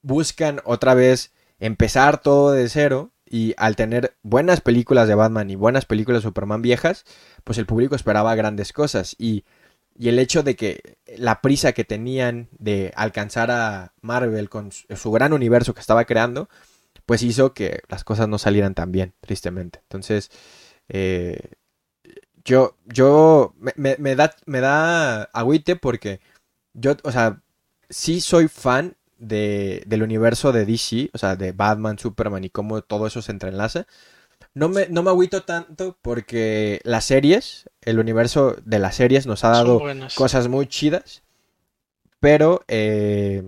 buscan otra vez empezar todo de cero y al tener buenas películas de Batman y buenas películas de Superman viejas, pues el público esperaba grandes cosas y y el hecho de que la prisa que tenían de alcanzar a Marvel con su, gran universo que estaba creando, pues hizo que las cosas no salieran tan bien, tristemente. Entonces, eh, yo, yo, me, me, da, me da agüite porque yo, o sea, sí soy fan de, del universo de DC, o sea, de Batman, Superman y cómo todo eso se entrelaza. No me, no me agüito tanto porque las series, el universo de las series nos ha dado cosas muy chidas. Pero, eh,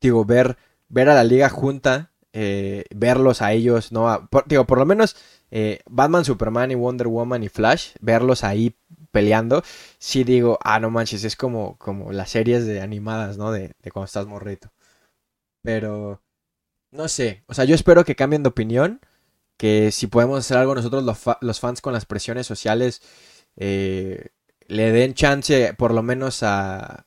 digo, ver, ver a la liga junta, eh, verlos a ellos, ¿no? digo, por lo menos eh, Batman, Superman y Wonder Woman y Flash, verlos ahí peleando, sí digo, ah, no manches, es como, como las series de animadas, ¿no? De, de cuando estás morrito. Pero, no sé, o sea, yo espero que cambien de opinión que si podemos hacer algo nosotros los, fans con las presiones sociales, eh, le den chance por lo menos a,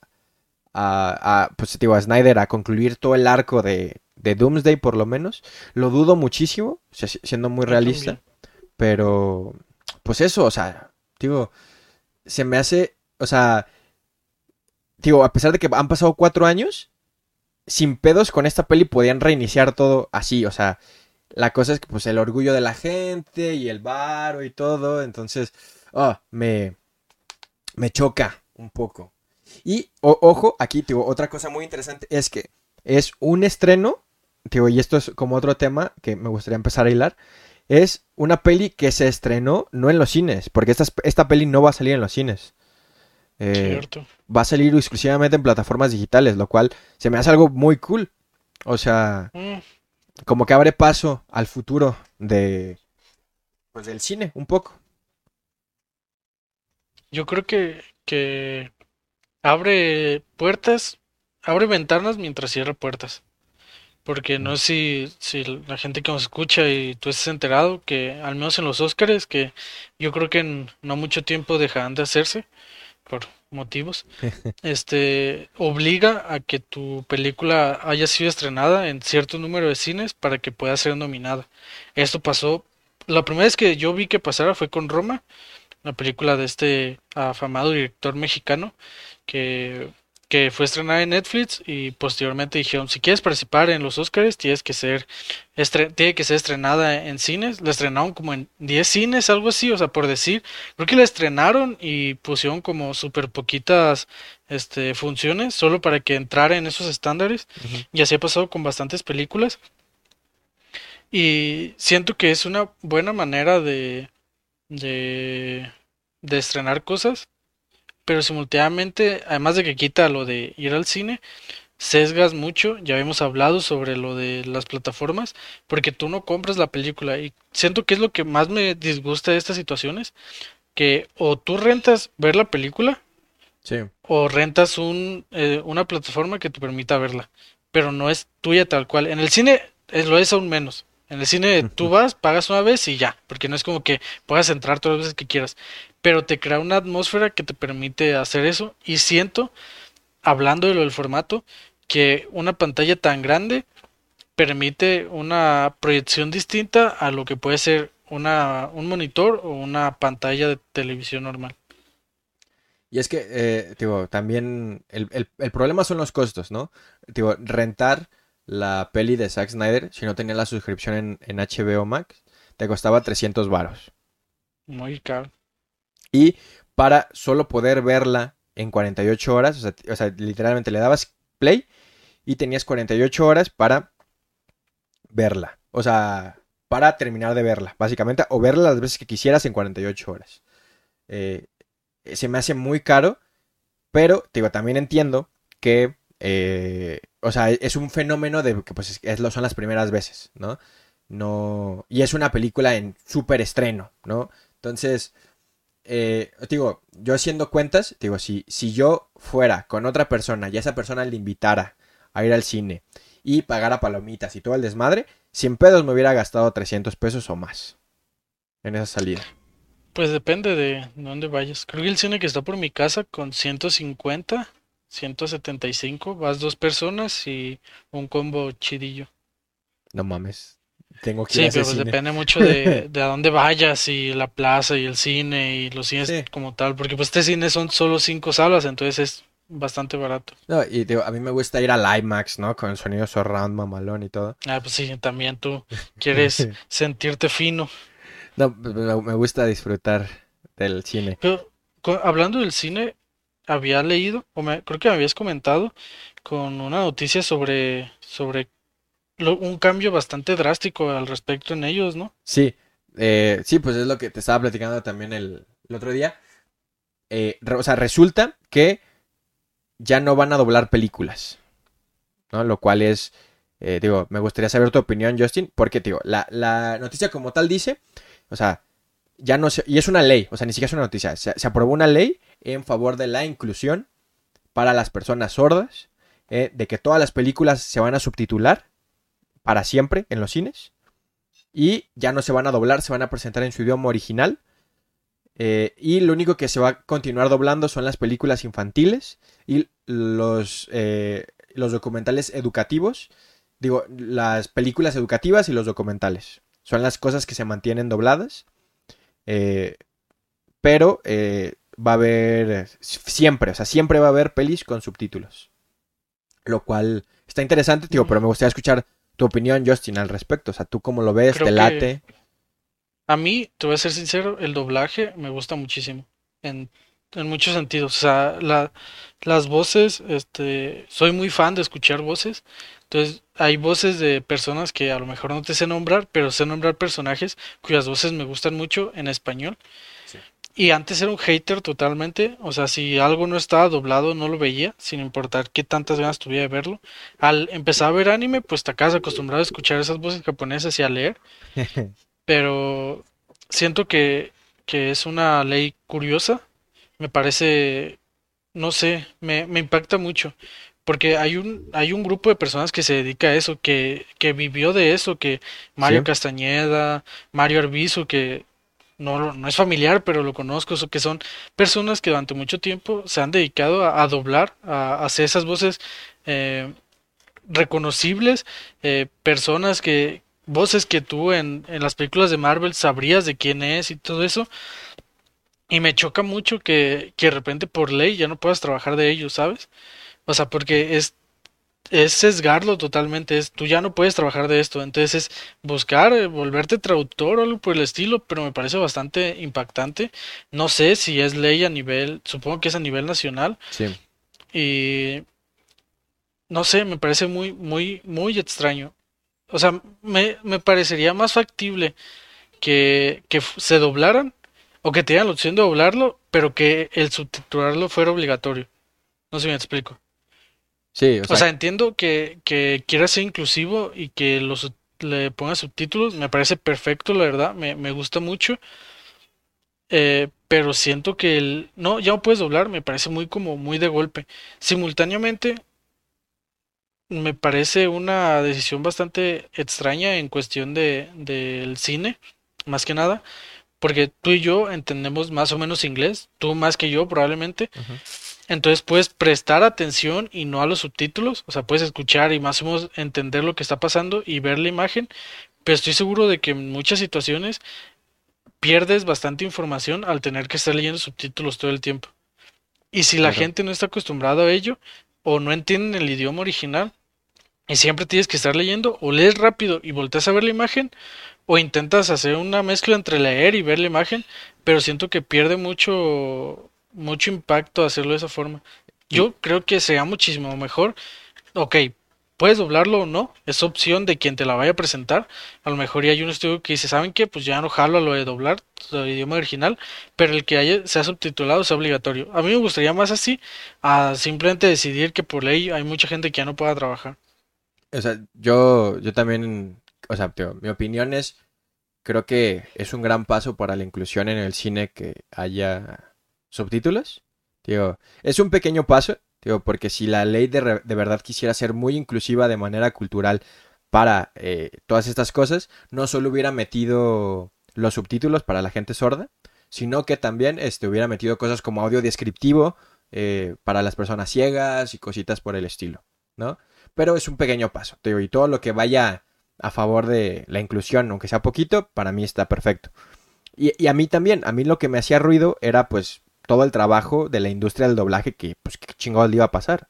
a, pues, digo, a Snyder a concluir todo el arco de, de Doomsday por lo menos. Lo dudo muchísimo, siendo muy realista, pero pues eso, o sea, digo, se me hace, o sea, digo, a pesar de que han pasado cuatro años, sin pedos con esta peli podían reiniciar todo así, o sea, la cosa es que pues el orgullo de la gente y el varo y todo, entonces, oh, me, me choca un poco. Y ojo, aquí, digo, otra cosa muy interesante es que es un estreno, digo, y esto es como otro tema que me gustaría empezar a hilar, es una peli que se estrenó no en los cines, porque esta, esta peli no va a salir en los cines. Eh, va a salir exclusivamente en plataformas digitales, lo cual se me hace algo muy cool. O sea, mm como que abre paso al futuro de pues del cine un poco. Yo creo que, que abre puertas, abre ventanas mientras cierra puertas. Porque no sé si, si la gente que nos escucha y tú estés enterado que al menos en los Oscars, que yo creo que en no mucho tiempo dejarán de hacerse por motivos, este obliga a que tu película haya sido estrenada en cierto número de cines para que pueda ser nominada. Esto pasó, la primera vez que yo vi que pasara fue con Roma, la película de este afamado director mexicano que que fue estrenada en Netflix y posteriormente dijeron, si quieres participar en los Oscars, tienes que ser tiene que ser estrenada en cines. La estrenaron como en 10 cines, algo así, o sea, por decir. Creo que la estrenaron y pusieron como súper poquitas este, funciones, solo para que entrara en esos estándares. Y así ha pasado con bastantes películas. Y siento que es una buena manera de, de, de estrenar cosas pero simultáneamente, además de que quita lo de ir al cine, sesgas mucho, ya habíamos hablado sobre lo de las plataformas, porque tú no compras la película y siento que es lo que más me disgusta de estas situaciones, que o tú rentas ver la película, o rentas un, eh, una plataforma que te permita verla, pero no es tuya tal cual. En el cine es, lo es aún menos. En el cine tú vas, pagas una vez y ya, porque no es como que puedas entrar todas las veces que quieras pero te crea una atmósfera que te permite hacer eso. Y siento, hablando de lo del formato, que una pantalla tan grande permite una proyección distinta a lo que puede ser una, un monitor o una pantalla de televisión normal. Y es que, eh, digo, también el, el, problema son los costos, ¿no? Digo, rentar la peli de Zack Snyder, si no tenía la suscripción en, en HBO Max, te costaba 300 varos. Muy caro. Y para solo poder verla en 48 horas, o sea, literalmente le dabas play y tenías 48 horas para verla. O sea, para terminar de verla, básicamente, o verla las veces que quisieras en 48 horas. Eh, se me hace muy caro, pero digo, también entiendo que, eh, o sea, es un fenómeno de que pues es, son las primeras veces, ¿no? No, y es una película en súper estreno, ¿no? Entonces, eh, digo, yo haciendo cuentas, digo, si, si yo fuera con otra persona y esa persona le invitara a ir al cine y pagara palomitas y todo el desmadre, 100 pesos me hubiera gastado 300 pesos o más en esa salida. Pues depende de dónde vayas. Creo que el cine que está por mi casa con 150, 175, vas dos personas y un combo chidillo. No mames. Tengo que sí, pero pues depende mucho de, de, a dónde vayas y la plaza y el cine y los cines como tal, porque pues este cine son solo cinco salas, entonces es bastante barato. No, y digo, a mí me gusta ir al IMAX, ¿no? Con el sonido surround, mamalón y todo. Ah, pues sí, también tú quieres sentirte fino. No, me gusta disfrutar del cine. Pero hablando del cine, había leído, o me, creo que me habías comentado, con una noticia sobre, sobre un cambio bastante drástico al respecto en ellos, ¿no? Sí, eh, sí, pues es lo que te estaba platicando también el, otro día. Eh, o sea, resulta que ya no van a doblar películas, ¿no? Lo cual es, eh, digo, me gustaría saber tu opinión, Justin, porque, digo, la, la noticia como tal dice, o sea, ya no se, y es una ley, o sea, ni siquiera es una noticia, se, se aprobó una ley en favor de la inclusión para las personas sordas, de que todas las películas se van a subtitular para siempre en los cines. Y ya no se van a doblar, se van a presentar en su idioma original. Eh, y lo único que se va a continuar doblando son las películas infantiles y los, eh, los documentales educativos. Digo, las películas educativas y los documentales. Son las cosas que se mantienen dobladas. Eh, pero va a haber siempre, o sea, siempre va a haber pelis con subtítulos. Lo cual está interesante, tío, pero me gustaría escuchar tu opinión, Justin, al respecto. O sea, ¿tú cómo lo ves? ¿Te late? A mí, te voy a ser sincero, el doblaje me gusta muchísimo. En, en muchos sentidos. O sea, la, las voces, este, soy muy fan de escuchar voces. Entonces, hay voces de personas que a lo mejor no te sé nombrar, pero sé nombrar personajes cuyas voces me gustan mucho en español. Y antes era un hater totalmente, o sea, si algo no estaba doblado no lo veía, sin importar qué tantas ganas tuviera de verlo. Al empezar a ver anime, pues te acabas acostumbrado a escuchar esas voces japonesas y a leer. Pero siento que, que es una ley curiosa, me parece, no sé, me, me impacta mucho, porque hay un, hay un grupo de personas que se dedica a eso, que, que vivió de eso, que Mario Castañeda, Mario Arbizu, que no, no es familiar, pero lo conozco, que son personas que durante mucho tiempo se han dedicado a, doblar, a, hacer esas voces eh, reconocibles, eh, personas que, voces que tú en, en las películas de Marvel sabrías de quién es y todo eso. Y me choca mucho que, que de repente por ley ya no puedas trabajar de ellos, ¿sabes? O sea, porque es, es sesgarlo totalmente, es tú ya no puedes trabajar de esto, entonces es buscar, eh, volverte traductor o algo por el estilo, pero me parece bastante impactante. No sé si es ley a nivel, supongo que es a nivel nacional. Sí. Y no sé, me parece muy, muy, muy extraño. O sea, me, me parecería más factible que, que se doblaran o que tengan la opción de doblarlo, pero que el subtitularlo fuera obligatorio. No sé si me explico. Sí, o sea, entiendo que, que quiera ser inclusivo y que los le ponga subtítulos, me parece perfecto, la verdad, me, me gusta mucho. Eh, pero siento que el no, ya no puedes doblar, me parece muy como muy de golpe. Simultáneamente, me parece una decisión bastante extraña en cuestión de del cine, más que nada, porque tú y yo entendemos más o menos inglés, tú más que yo probablemente. Entonces puedes prestar atención y no a los subtítulos, o sea, puedes escuchar y más o menos entender lo que está pasando y ver la imagen, pero estoy seguro de que en muchas situaciones pierdes bastante información al tener que estar leyendo subtítulos todo el tiempo. Y si la gente no está acostumbrada a ello o no entienden el idioma original y siempre tienes que estar leyendo o lees rápido y volteas a ver la imagen o intentas hacer una mezcla entre leer y ver la imagen, pero siento que pierde mucho mucho impacto hacerlo de esa forma. Yo creo que sería muchísimo mejor. Ok, puedes doblarlo o no, es opción de quien te la vaya a presentar. A lo mejor ya hay un estudio que dice, ¿saben qué? Pues ya no jalo a lo de doblar el idioma original, pero el que haya sea subtitulado es obligatorio. A mí me gustaría más así, a simplemente decidir que por ley hay mucha gente que ya no pueda trabajar. O sea, yo, yo también, o sea, mi opinión es, creo que es un gran paso para la inclusión en el cine que haya subtítulos. Digo, es un pequeño paso, digo, porque si la ley de, de verdad quisiera ser muy inclusiva de manera cultural para eh, todas estas cosas, no solo hubiera metido los subtítulos para la gente sorda, sino que también este, hubiera metido cosas como audio descriptivo eh, para las personas ciegas y cositas por el estilo, ¿no? Pero es un pequeño paso, digo, y todo lo que vaya a favor de la inclusión, aunque sea poquito, para mí está perfecto. Y, y a mí también, a mí lo que me hacía ruido era pues todo el trabajo de la industria del doblaje que, pues, qué chingado le iba a pasar.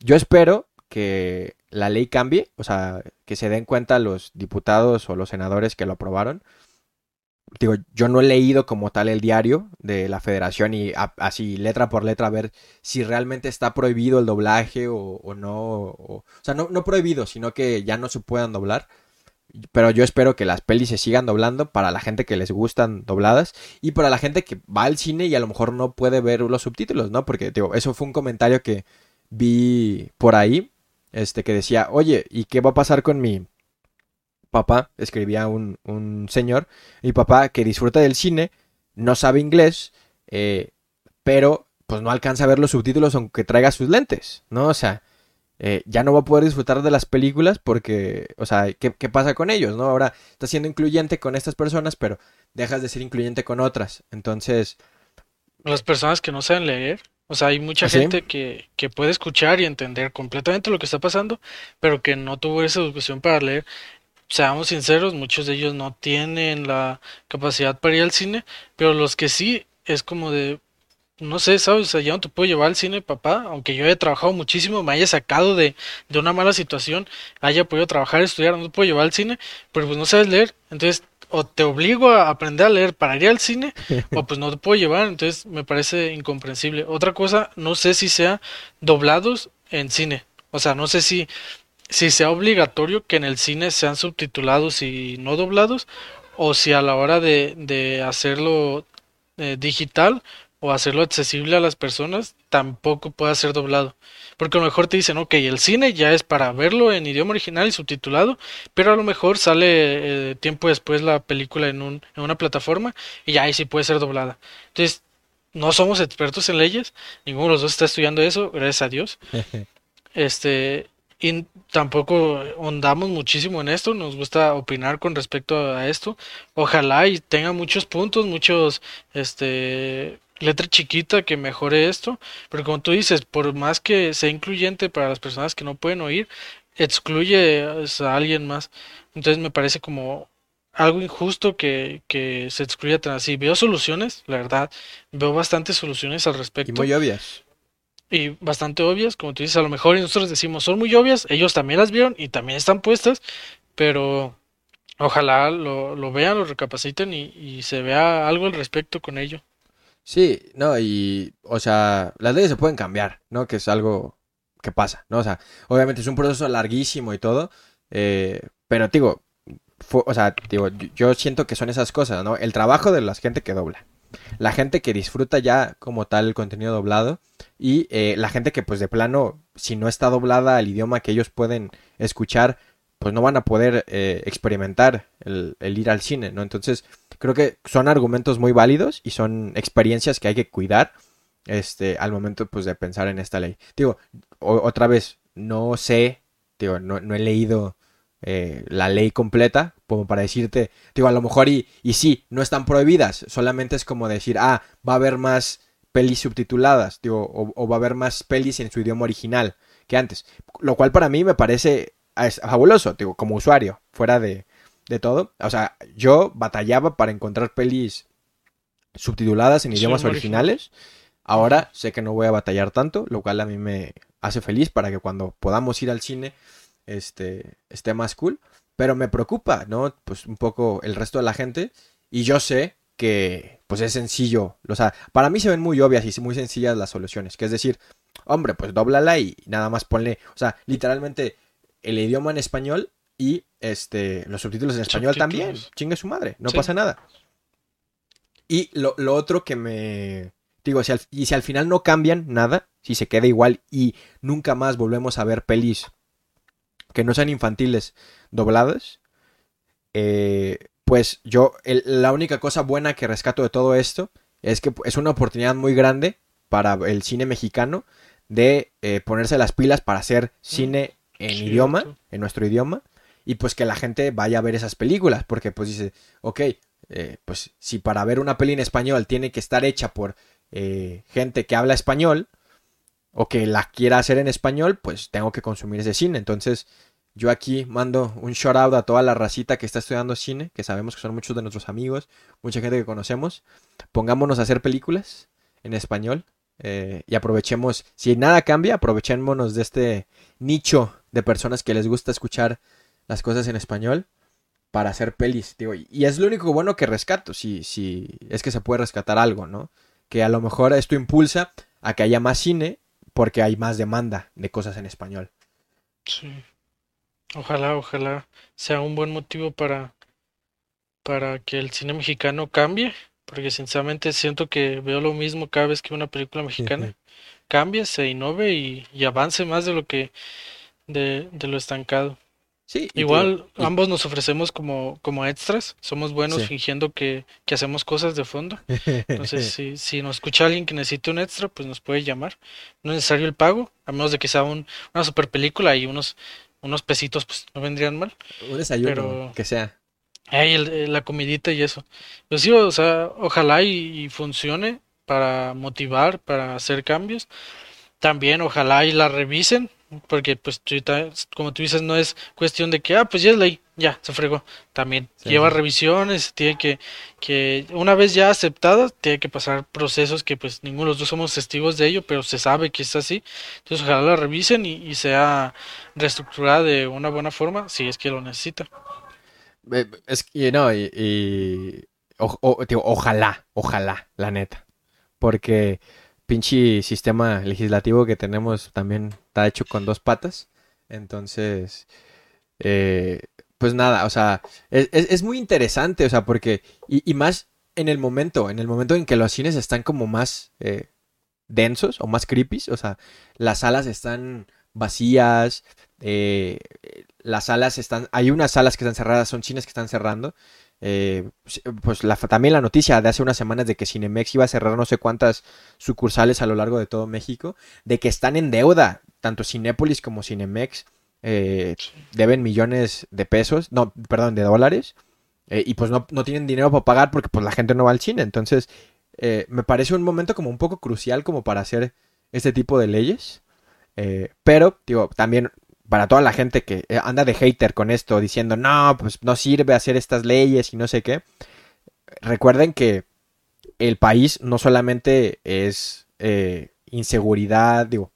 Yo espero que la ley cambie, o sea, que se den cuenta los diputados o los senadores que lo aprobaron. Digo, yo no he leído como tal el diario de la federación y así letra por letra ver si realmente está prohibido el doblaje o, no. O, o sea, no, no prohibido, sino que ya no se puedan doblar. Pero yo espero que las pelis se sigan doblando para la gente que les gustan dobladas y para la gente que va al cine y a lo mejor no puede ver los subtítulos, ¿no? Porque, digo, eso fue un comentario que vi por ahí, este, que decía, oye, ¿y qué va a pasar con mi papá? Escribía un, un señor, mi papá que disfruta del cine, no sabe inglés, eh, pero pues no alcanza a ver los subtítulos aunque traiga sus lentes, ¿no? O sea, eh, ya no va a poder disfrutar de las películas porque, o sea, ¿qué, pasa con ellos, no? Ahora estás siendo incluyente con estas personas, pero dejas de ser incluyente con otras. Entonces... Las personas que no saben leer, o sea, hay mucha ¿Ah, gente que, que puede escuchar y entender completamente lo que está pasando, pero que no tuvo esa educación para leer. Seamos sinceros, muchos de ellos no tienen la capacidad para ir al cine, pero los que sí es como de, no sé, ¿sabes? O sea, ya no te puedo llevar al cine, papá, aunque yo haya trabajado muchísimo, me haya sacado de, de una mala situación, haya podido trabajar, estudiar, no te puedo llevar al cine, pero pues no sabes leer, entonces o te obligo a aprender a leer para ir al cine, o pues no te puedo llevar, entonces me parece incomprensible. Otra cosa, no sé si sea doblados en cine, o sea, no sé si, si sea obligatorio que en el cine sean subtitulados y no doblados, o si a la hora de, de hacerlo eh, digital, o hacerlo accesible a las personas, tampoco puede ser doblado. Porque a lo mejor te dicen, ok, el cine ya es para verlo en idioma original y subtitulado, pero a lo mejor sale eh, tiempo después la película en, un, en una plataforma y ya ahí sí puede ser doblada. Entonces, no somos expertos en leyes, ninguno de los dos está estudiando eso, gracias a Dios. Este, y tampoco ondamos muchísimo en esto, nos gusta opinar con respecto a esto. Ojalá y tenga muchos puntos, muchos, este, letra chiquita que mejore esto, pero como tú dices, por más que sea incluyente para las personas que no pueden oír, excluye a alguien más. Entonces me parece como algo injusto que, que se excluya tan así. Veo soluciones, la verdad, veo bastantes soluciones al respecto. Y muy obvias. Y bastante obvias, como tú dices, a lo mejor nosotros decimos son muy obvias, ellos también las vieron y también están puestas, pero ojalá lo, lo vean, lo recapaciten y, y se vea algo al respecto con ello. Sí, no, y, o sea, las leyes se pueden cambiar, ¿no? Que es algo que pasa, ¿no? O sea, obviamente es un proceso larguísimo y todo, eh, pero digo, o sea, digo, yo siento que son esas cosas, ¿no? El trabajo de la gente que dobla, la gente que disfruta ya como tal el contenido doblado y eh, la gente que pues de plano, si no está doblada al idioma que ellos pueden escuchar, pues no van a poder eh, experimentar el, ir al cine, ¿no? Entonces, creo que son argumentos muy válidos y son experiencias que hay que cuidar este, al momento pues, de pensar en esta ley. Digo, otra vez, no sé, digo, no, no he leído eh, la ley completa como para decirte, digo, a lo mejor y, y sí, no están prohibidas, solamente es como decir, ah, va a haber más pelis subtituladas, digo, o va a haber más pelis en su idioma original que antes, lo cual para mí me parece fabuloso, digo, como usuario, fuera de, de todo. O sea, yo batallaba para encontrar pelis subtituladas en idiomas originales. Ahora sé que no voy a batallar tanto, lo cual a mí me hace feliz para que cuando podamos ir al cine este, esté más cool. Pero me preocupa, ¿no? Pues un poco el resto de la gente. Y yo sé que pues es sencillo. O sea, para mí se ven muy obvias y muy sencillas las soluciones. Que es decir, hombre, pues doblala y nada más ponle. O sea, literalmente el idioma en español y este, los subtítulos en español también. Chingue su madre, no pasa nada. Y lo, otro que me... Digo, si y si al final no cambian nada, si se queda igual y nunca más volvemos a ver pelis que no sean infantiles dobladas, eh, pues yo, la única cosa buena que rescato de todo esto es que es una oportunidad muy grande para el cine mexicano de eh, ponerse las pilas para hacer cine en idioma, en nuestro idioma, y pues que la gente vaya a ver esas películas, porque pues dice, ok, eh, pues si para ver una peli en español tiene que estar hecha por eh, gente que habla español o que la quiera hacer en español, pues tengo que consumir ese cine. Entonces yo aquí mando un shout out a toda la racita que está estudiando cine, que sabemos que son muchos de nuestros amigos, mucha gente que conocemos. Pongámonos a hacer películas en español. Eh, y aprovechemos, si nada cambia, aprovechémonos de este nicho de personas que les gusta escuchar las cosas en español para hacer pelis, digo, y es lo único bueno que rescato, si, si es que se puede rescatar algo, ¿no? Que a lo mejor esto impulsa a que haya más cine porque hay más demanda de cosas en español. Sí. Ojalá, ojalá sea un buen motivo para, para que el cine mexicano cambie, porque sinceramente siento que veo lo mismo cada vez que una película mexicana cambie, se innove y, y avance más de lo que de, de lo estancado. Sí, Igual ambos nos ofrecemos como, como extras, somos buenos fingiendo que, que, hacemos cosas de fondo. Entonces, si, si nos escucha alguien que necesite un extra, pues nos puede llamar. No es necesario el pago, a menos de que sea un, una super película y unos, unos pesitos, pues no vendrían mal. Un desayuno, que sea. Ay, la comidita y eso. Pues sí, o sea, ojalá y funcione para motivar, para hacer cambios. También ojalá y la revisen, porque pues como tú dices, no es cuestión de que, ah, pues ya es ley, ya, se fregó. También lleva revisiones, tiene que, que, una vez ya aceptada, tiene que pasar procesos que pues ninguno de los dos somos testigos de ello, pero se sabe que es así. Entonces ojalá la revisen y, sea reestructurada de una buena forma, si es que lo necesita. Es que, no, y, ojalá, ojalá, la neta. Porque pinche sistema legislativo que tenemos también está hecho con dos patas. Entonces, eh, pues nada, o sea, es, muy interesante, o sea, porque, y, más en el momento, en el momento en que los cines están como más eh, densos o más creepy, o sea, las salas están vacías, eh, las salas están, hay unas salas que están cerradas, son cines que están cerrando, eh, pues la, también la noticia de hace unas semanas de que Cinemex iba a cerrar no sé cuántas sucursales a lo largo de todo México, de que están en deuda, tanto Cinépolis como Cinemex eh, deben millones de pesos, no, perdón, de dólares, eh, y pues no, no, tienen dinero para pagar porque pues la gente no va al cine. Entonces, eh, me parece un momento como un poco crucial como para hacer este tipo de leyes. pero, digo, también para toda la gente que anda de hater con esto, diciendo, no, pues no sirve hacer estas leyes y no sé qué. Recuerden que el país no solamente es inseguridad, digo,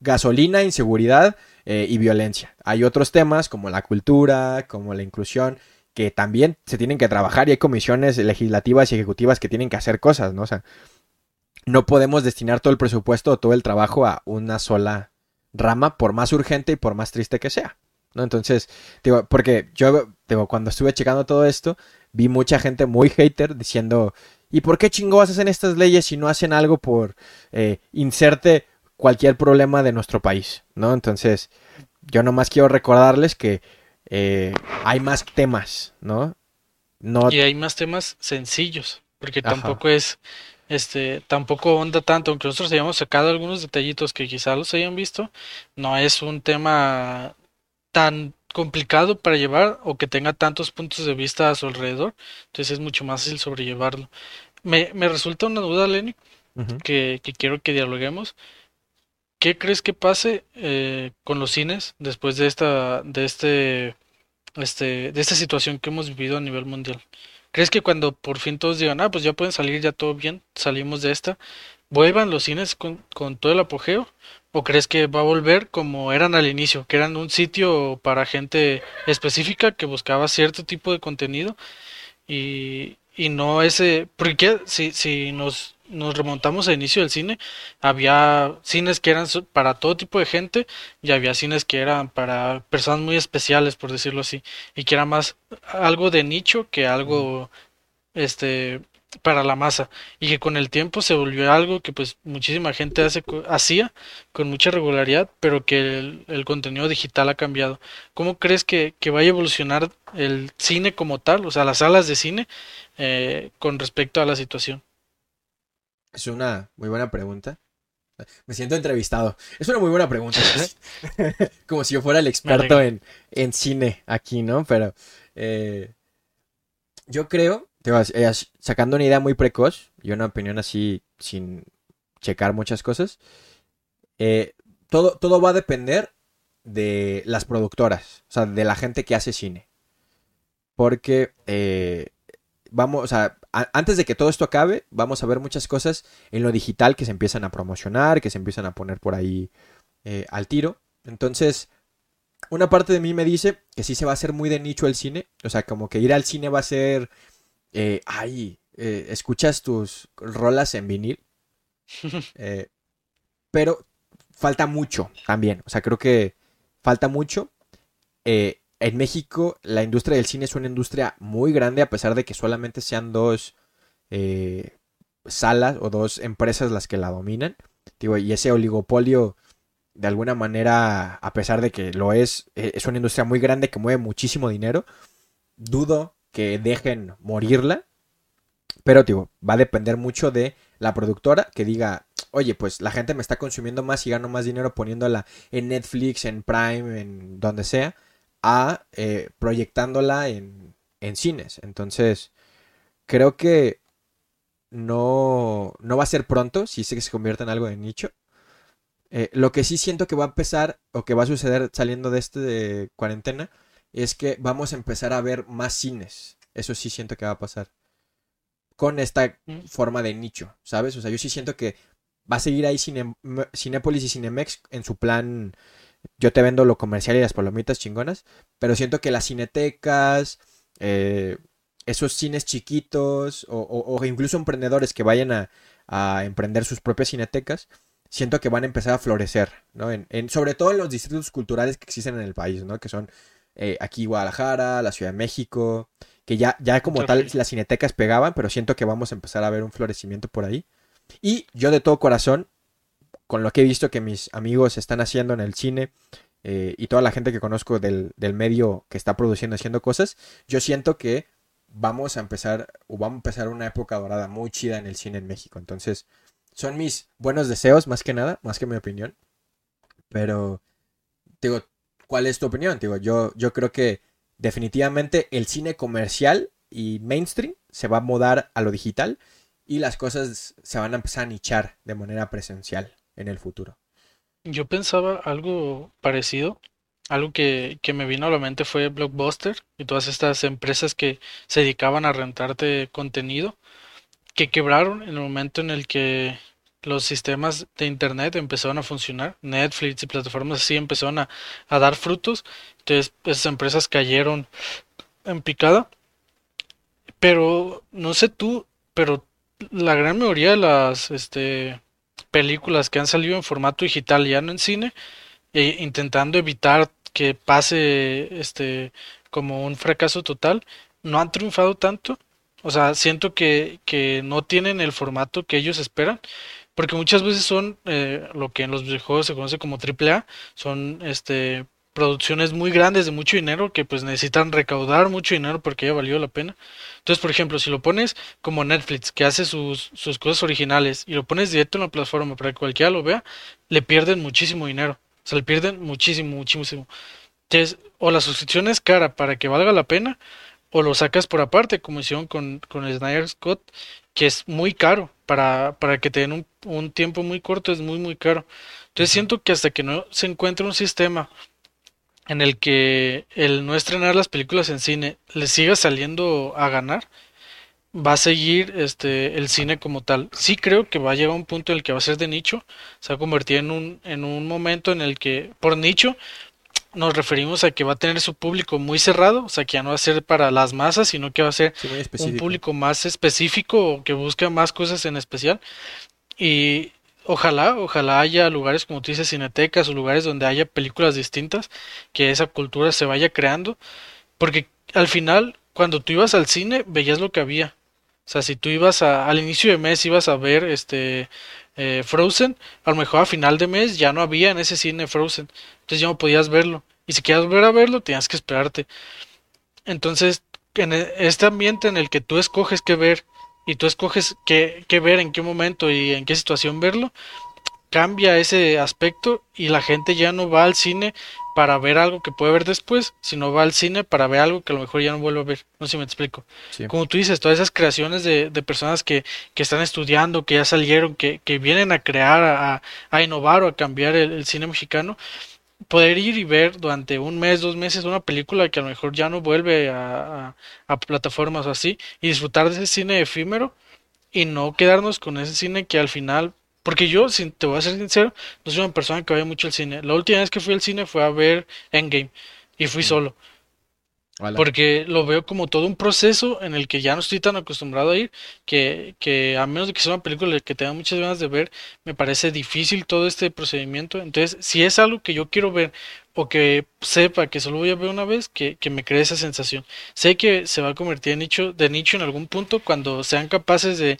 gasolina, inseguridad eh, y violencia. Hay otros temas como la cultura, como la inclusión, que también se tienen que trabajar y hay comisiones legislativas y ejecutivas que tienen que hacer cosas, ¿no? O sea, no podemos destinar todo el presupuesto o todo el trabajo a una sola rama, por más urgente y por más triste que sea. ¿no? Entonces, digo, porque yo, digo, cuando estuve checando todo esto, vi mucha gente muy hater diciendo, ¿y por qué chingados hacen estas leyes si no hacen algo por eh, inserte cualquier problema de nuestro país, ¿no? Entonces, yo nomás quiero recordarles que eh, hay más temas, ¿no? ¿no? Y hay más temas sencillos, porque tampoco es, este, tampoco onda tanto, aunque nosotros hayamos sacado algunos detallitos que quizá los hayan visto, no es un tema tan complicado para llevar o que tenga tantos puntos de vista a su alrededor, entonces es mucho más fácil sobrellevarlo. Me, me resulta una duda, Lenny, que, que quiero que dialoguemos. ¿Qué crees que pase eh, con los cines después de esta, de este, este, de esta situación que hemos vivido a nivel mundial? ¿Crees que cuando por fin todos digan, ah, pues ya pueden salir, ya todo bien, salimos de esta, vuelvan los cines con, con todo el apogeo? ¿O crees que va a volver como eran al inicio, que eran un sitio para gente específica que buscaba cierto tipo de contenido y, y no ese, porque si, si nos nos remontamos al inicio del cine, había cines que eran para todo tipo de gente y había cines que eran para personas muy especiales, por decirlo así, y que era más algo de nicho que algo este para la masa. Y que con el tiempo se volvió algo que pues muchísima gente hace, hacía con mucha regularidad pero que el, contenido digital ha cambiado. ¿cómo crees que, que vaya a evolucionar el cine como tal o sea las salas de cine eh, con respecto a la situación es una muy buena pregunta. Me siento entrevistado. Es una muy buena pregunta. ¿eh? Como si yo fuera el experto en, en, cine aquí, ¿no? Pero eh, yo creo, te vas, eh, sacando una idea muy precoz y una opinión así sin checar muchas cosas, todo, todo va a depender de las productoras, o sea, de la gente que hace cine. Porque vamos, o sea, antes de que todo esto acabe, vamos a ver muchas cosas en lo digital que se empiezan a promocionar, que se empiezan a poner por ahí eh, al tiro. Entonces, una parte de mí me dice que sí se va a hacer muy de nicho el cine. O sea, como que ir al cine va a ser. Eh, ay, eh, escuchas tus rolas en vinil. pero falta mucho también. O sea, creo que falta mucho en México la industria del cine es una industria muy grande a pesar de que solamente sean dos eh, salas o dos empresas las que la dominan. y ese oligopolio, de alguna manera, a pesar de que lo es, e, es una industria muy grande que mueve muchísimo dinero. Dudo que dejen morirla. Pero, digo, va a depender mucho de la productora que diga, oye, pues la gente me está consumiendo más y gano más dinero poniéndola en Netflix, en Prime, en donde sea a eh, proyectándola en, en cines. Entonces, creo que no, no va a ser pronto, si sé que se convierta en algo de nicho. Eh, lo que sí siento que va a empezar o que va a suceder saliendo de este de cuarentena es que vamos a empezar a ver más cines. Eso sí siento que va a pasar. Con esta mm. forma de nicho, ¿sabes? O sea, yo sí siento que va a seguir ahí Cine, Cinepolis y Cinemex en su plan yo te vendo lo comercial y las palomitas chingonas, pero siento que las cinetecas, eh, esos cines chiquitos o, incluso emprendedores que vayan a, emprender sus propias cinetecas, siento que van a empezar a florecer, ¿no? En, sobre todo en los distritos culturales que existen en el país, ¿no? Que son eh, aquí Guadalajara, la Ciudad de México, que ya, ya como tal las cinetecas pegaban, pero siento que vamos a empezar a ver un florecimiento por ahí. Y yo de todo corazón con lo que he visto que mis amigos están haciendo en el cine eh, y toda la gente que conozco del, medio que está produciendo, haciendo cosas, yo siento que vamos a empezar, o vamos a empezar una época dorada muy chida en el cine en México. Entonces, son mis buenos deseos, más que nada, más que mi opinión. Pero, digo, ¿cuál es tu opinión? Digo, yo, yo creo que definitivamente el cine comercial y mainstream se va a mudar a lo digital y las cosas se van a empezar a nichar de manera presencial en el futuro. Yo pensaba algo parecido. Algo que, que me vino a la mente fue Blockbuster y todas estas empresas que se dedicaban a rentarte contenido que quebraron en el momento en el que los sistemas de internet empezaron a funcionar, Netflix y plataformas así empezaron a, a dar frutos, entonces esas empresas cayeron en picada. Pero no sé tú, pero la gran mayoría de las este, películas que han salido en formato digital ya no en cine, e intentando evitar que pase este como un fracaso total, no han triunfado tanto. O sea, siento que, que no tienen el formato que ellos esperan. Porque muchas veces son eh, lo que en los videojuegos se conoce como AAA, son este producciones muy grandes de mucho dinero que pues necesitan recaudar mucho dinero porque ya valió la pena. Entonces, por ejemplo, si lo pones como Netflix, que hace sus, sus cosas originales, y lo pones directo en la plataforma para que cualquiera lo vea, le pierden muchísimo dinero. O sea, le pierden muchísimo, muchísimo. Entonces, o la suscripción es cara para que valga la pena, o lo sacas por aparte, como hicieron con, con Snyder Scott, que es muy caro. Para, para que te den un, un tiempo muy corto es muy, muy caro. Entonces siento que hasta que no se encuentre un sistema en el que el no estrenar las películas en cine le siga saliendo a ganar, va a seguir este el cine como tal. Sí creo que va a llegar a un punto en el que va a ser de nicho, se va a convertir en un, en un momento en el que por nicho nos referimos a que va a tener su público muy cerrado, o sea, que ya no va a ser para las masas, sino que va a ser un público más específico o que busca más cosas en especial. Y ojalá, ojalá haya lugares como tú dices, cinetecas o lugares donde haya películas distintas, que esa cultura se vaya creando, porque al final, cuando tú ibas al cine, veías lo que había. O sea, si tú ibas a, al inicio de mes, ibas a ver este eh, Frozen, a lo mejor a final de mes ya no había en ese cine Frozen, entonces ya no podías verlo. Y si querías volver a verlo, tenías que esperarte. Entonces, en e, este ambiente en el que tú escoges qué ver y tú escoges qué, qué ver, en qué momento y en qué situación verlo, cambia ese aspecto y la gente ya no va al cine para ver algo que puede ver después, sino va al cine para ver algo que a lo mejor ya no vuelve a ver. No sé si me explico. Como tú dices, todas esas creaciones de, de personas que, que, están estudiando, que ya salieron, que, que vienen a crear, a, a, innovar o a cambiar el, cine mexicano, poder ir y ver durante un mes, dos meses una película que a lo mejor ya no vuelve a, a, a plataformas o así, y disfrutar de ese cine efímero y no quedarnos con ese cine que al final porque yo, si te voy a ser sincero, no soy una persona que vaya mucho al cine. La última vez que fui al cine fue a ver Endgame y fui solo. Porque lo veo como todo un proceso en el que ya no estoy tan acostumbrado a ir, que, que a menos de que sea una película que tenga muchas ganas de ver, me parece difícil todo este procedimiento. Entonces, si es algo que yo quiero ver o que sepa que solo voy a ver una vez, que, que me cree esa sensación. Sé que se va a convertir en nicho, de nicho en algún punto cuando sean capaces de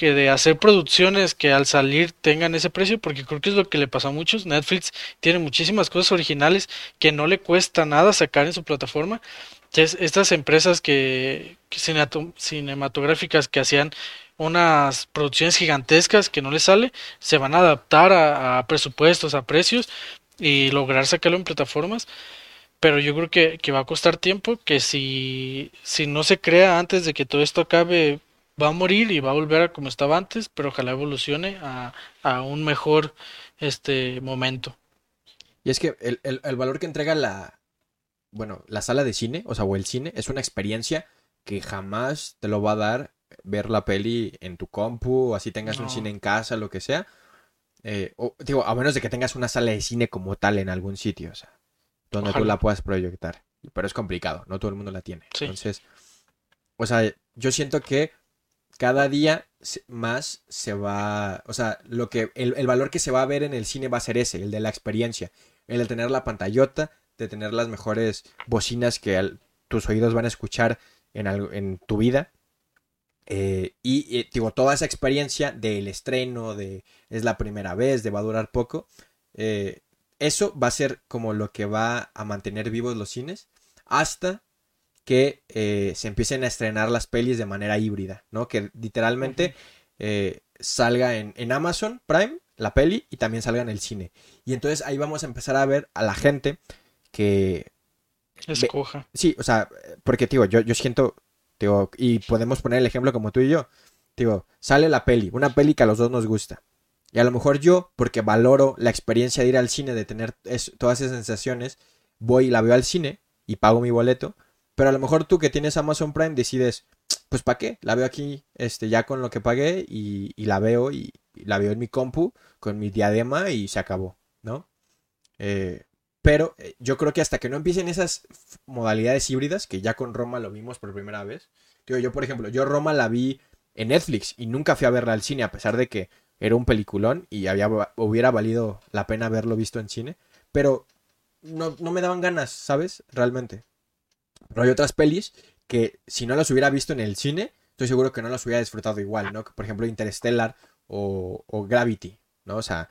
que de hacer producciones que al salir tengan ese precio, porque creo que es lo que le pasó a muchos. Netflix tiene muchísimas cosas originales que no le cuesta nada sacar en su plataforma. estas empresas que, cinematográficas que hacían unas producciones gigantescas que no les sale, se van a adaptar a, presupuestos, a precios y lograr sacarlo en plataformas. Pero yo creo que, que va a costar tiempo, que si, si no se crea antes de que todo esto acabe va a morir y va a volver a como estaba antes, pero ojalá evolucione a, a un mejor este momento. Y es que el, el, el, valor que entrega la, bueno, la sala de cine, o sea, o el cine, es una experiencia que jamás te lo va a dar ver la peli en tu compu, o así tengas no. un cine en casa, lo que sea. Eh, o, digo, a menos de que tengas una sala de cine como tal en algún sitio, o sea, donde Ojalá. tú la puedas proyectar. Pero es complicado, no todo el mundo la tiene. Sí. Entonces, o sea, yo siento que cada día más se va, o sea, lo que el, el, valor que se va a ver en el cine va a ser ese, el de la experiencia, el de tener la pantallota, de tener las mejores bocinas que tus oídos van a escuchar en, en tu vida. Eh, y, y, digo, toda esa experiencia del estreno, de es la primera vez, de va a durar poco, eh, eso va a ser como lo que va a mantener vivos los cines hasta que eh, se empiecen a estrenar las pelis de manera híbrida, ¿no? Que literalmente eh, salga en, en, Amazon Prime la peli y también salga en el cine. Y entonces ahí vamos a empezar a ver a la gente que... Escoja. Sí, o sea, porque, digo, yo, yo siento, digo, y podemos poner el ejemplo como tú y yo. Digo, sale la peli, una peli que a los dos nos gusta. Y a lo mejor yo, porque valoro la experiencia de ir al cine, de tener todas esas sensaciones, voy y la veo al cine y pago mi boleto. Pero a lo mejor tú que tienes Amazon Prime decides, pues ¿para qué? La veo aquí este, ya con lo que pagué y, la veo y, la veo en mi compu con mi diadema y se acabó, ¿no? Eh, pero eh, yo creo que hasta que no empiecen esas modalidades híbridas, que ya con Roma lo vimos por primera vez. Yo por ejemplo, yo Roma la vi en Netflix y nunca fui a verla al cine a pesar de que era un peliculón y había, hubiera valido la pena haberlo visto en cine. Pero no me daban ganas, ¿sabes? Realmente. Pero hay otras pelis que si no las hubiera visto en el cine, estoy seguro que no las hubiera disfrutado igual, ¿no? Por ejemplo, Interstellar o, Gravity, ¿no? O sea,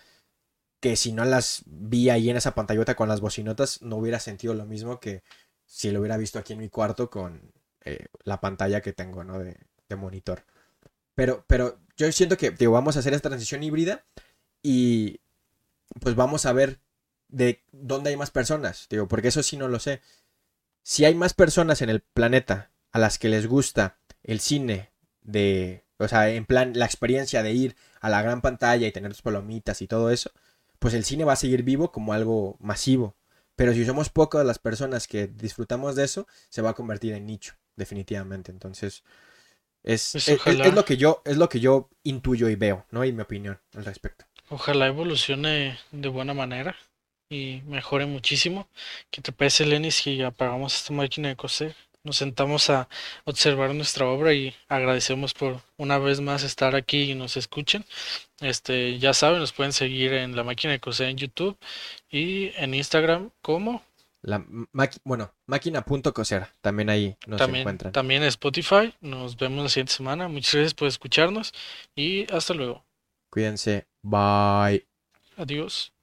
que si no las vi ahí en esa pantallota con las bocinotas, no hubiera sentido lo mismo que si lo hubiera visto aquí en mi cuarto con eh, la pantalla que tengo, ¿no? De, de, monitor. Pero, pero yo siento que, digo, vamos a hacer esta transición híbrida y pues vamos a ver de dónde hay más personas, digo, porque eso sí no lo sé. Si hay más personas en el planeta a las que les gusta el cine de, o sea, en plan la experiencia de ir a la gran pantalla y tener tus palomitas y todo eso, pues el cine va a seguir vivo como algo masivo. Pero si somos pocas las personas que disfrutamos de eso, se va a convertir en nicho, definitivamente. Entonces, es, pues es, lo que yo, es lo que yo intuyo y veo, ¿no? Y mi opinión al respecto. Ojalá evolucione de buena manera y mejore muchísimo. ¿Qué te parece, Lenny, si apagamos esta máquina de coser? Nos sentamos a observar nuestra obra y agradecemos por una vez más estar aquí y nos escuchen. Este, ya saben, nos pueden seguir en la máquina de coser en YouTube y en Instagram como la bueno, máquina.coser, también ahí nos encuentran. También Spotify. Nos vemos la siguiente semana. Muchas gracias por escucharnos y hasta luego. Cuídense. Bye. Adiós.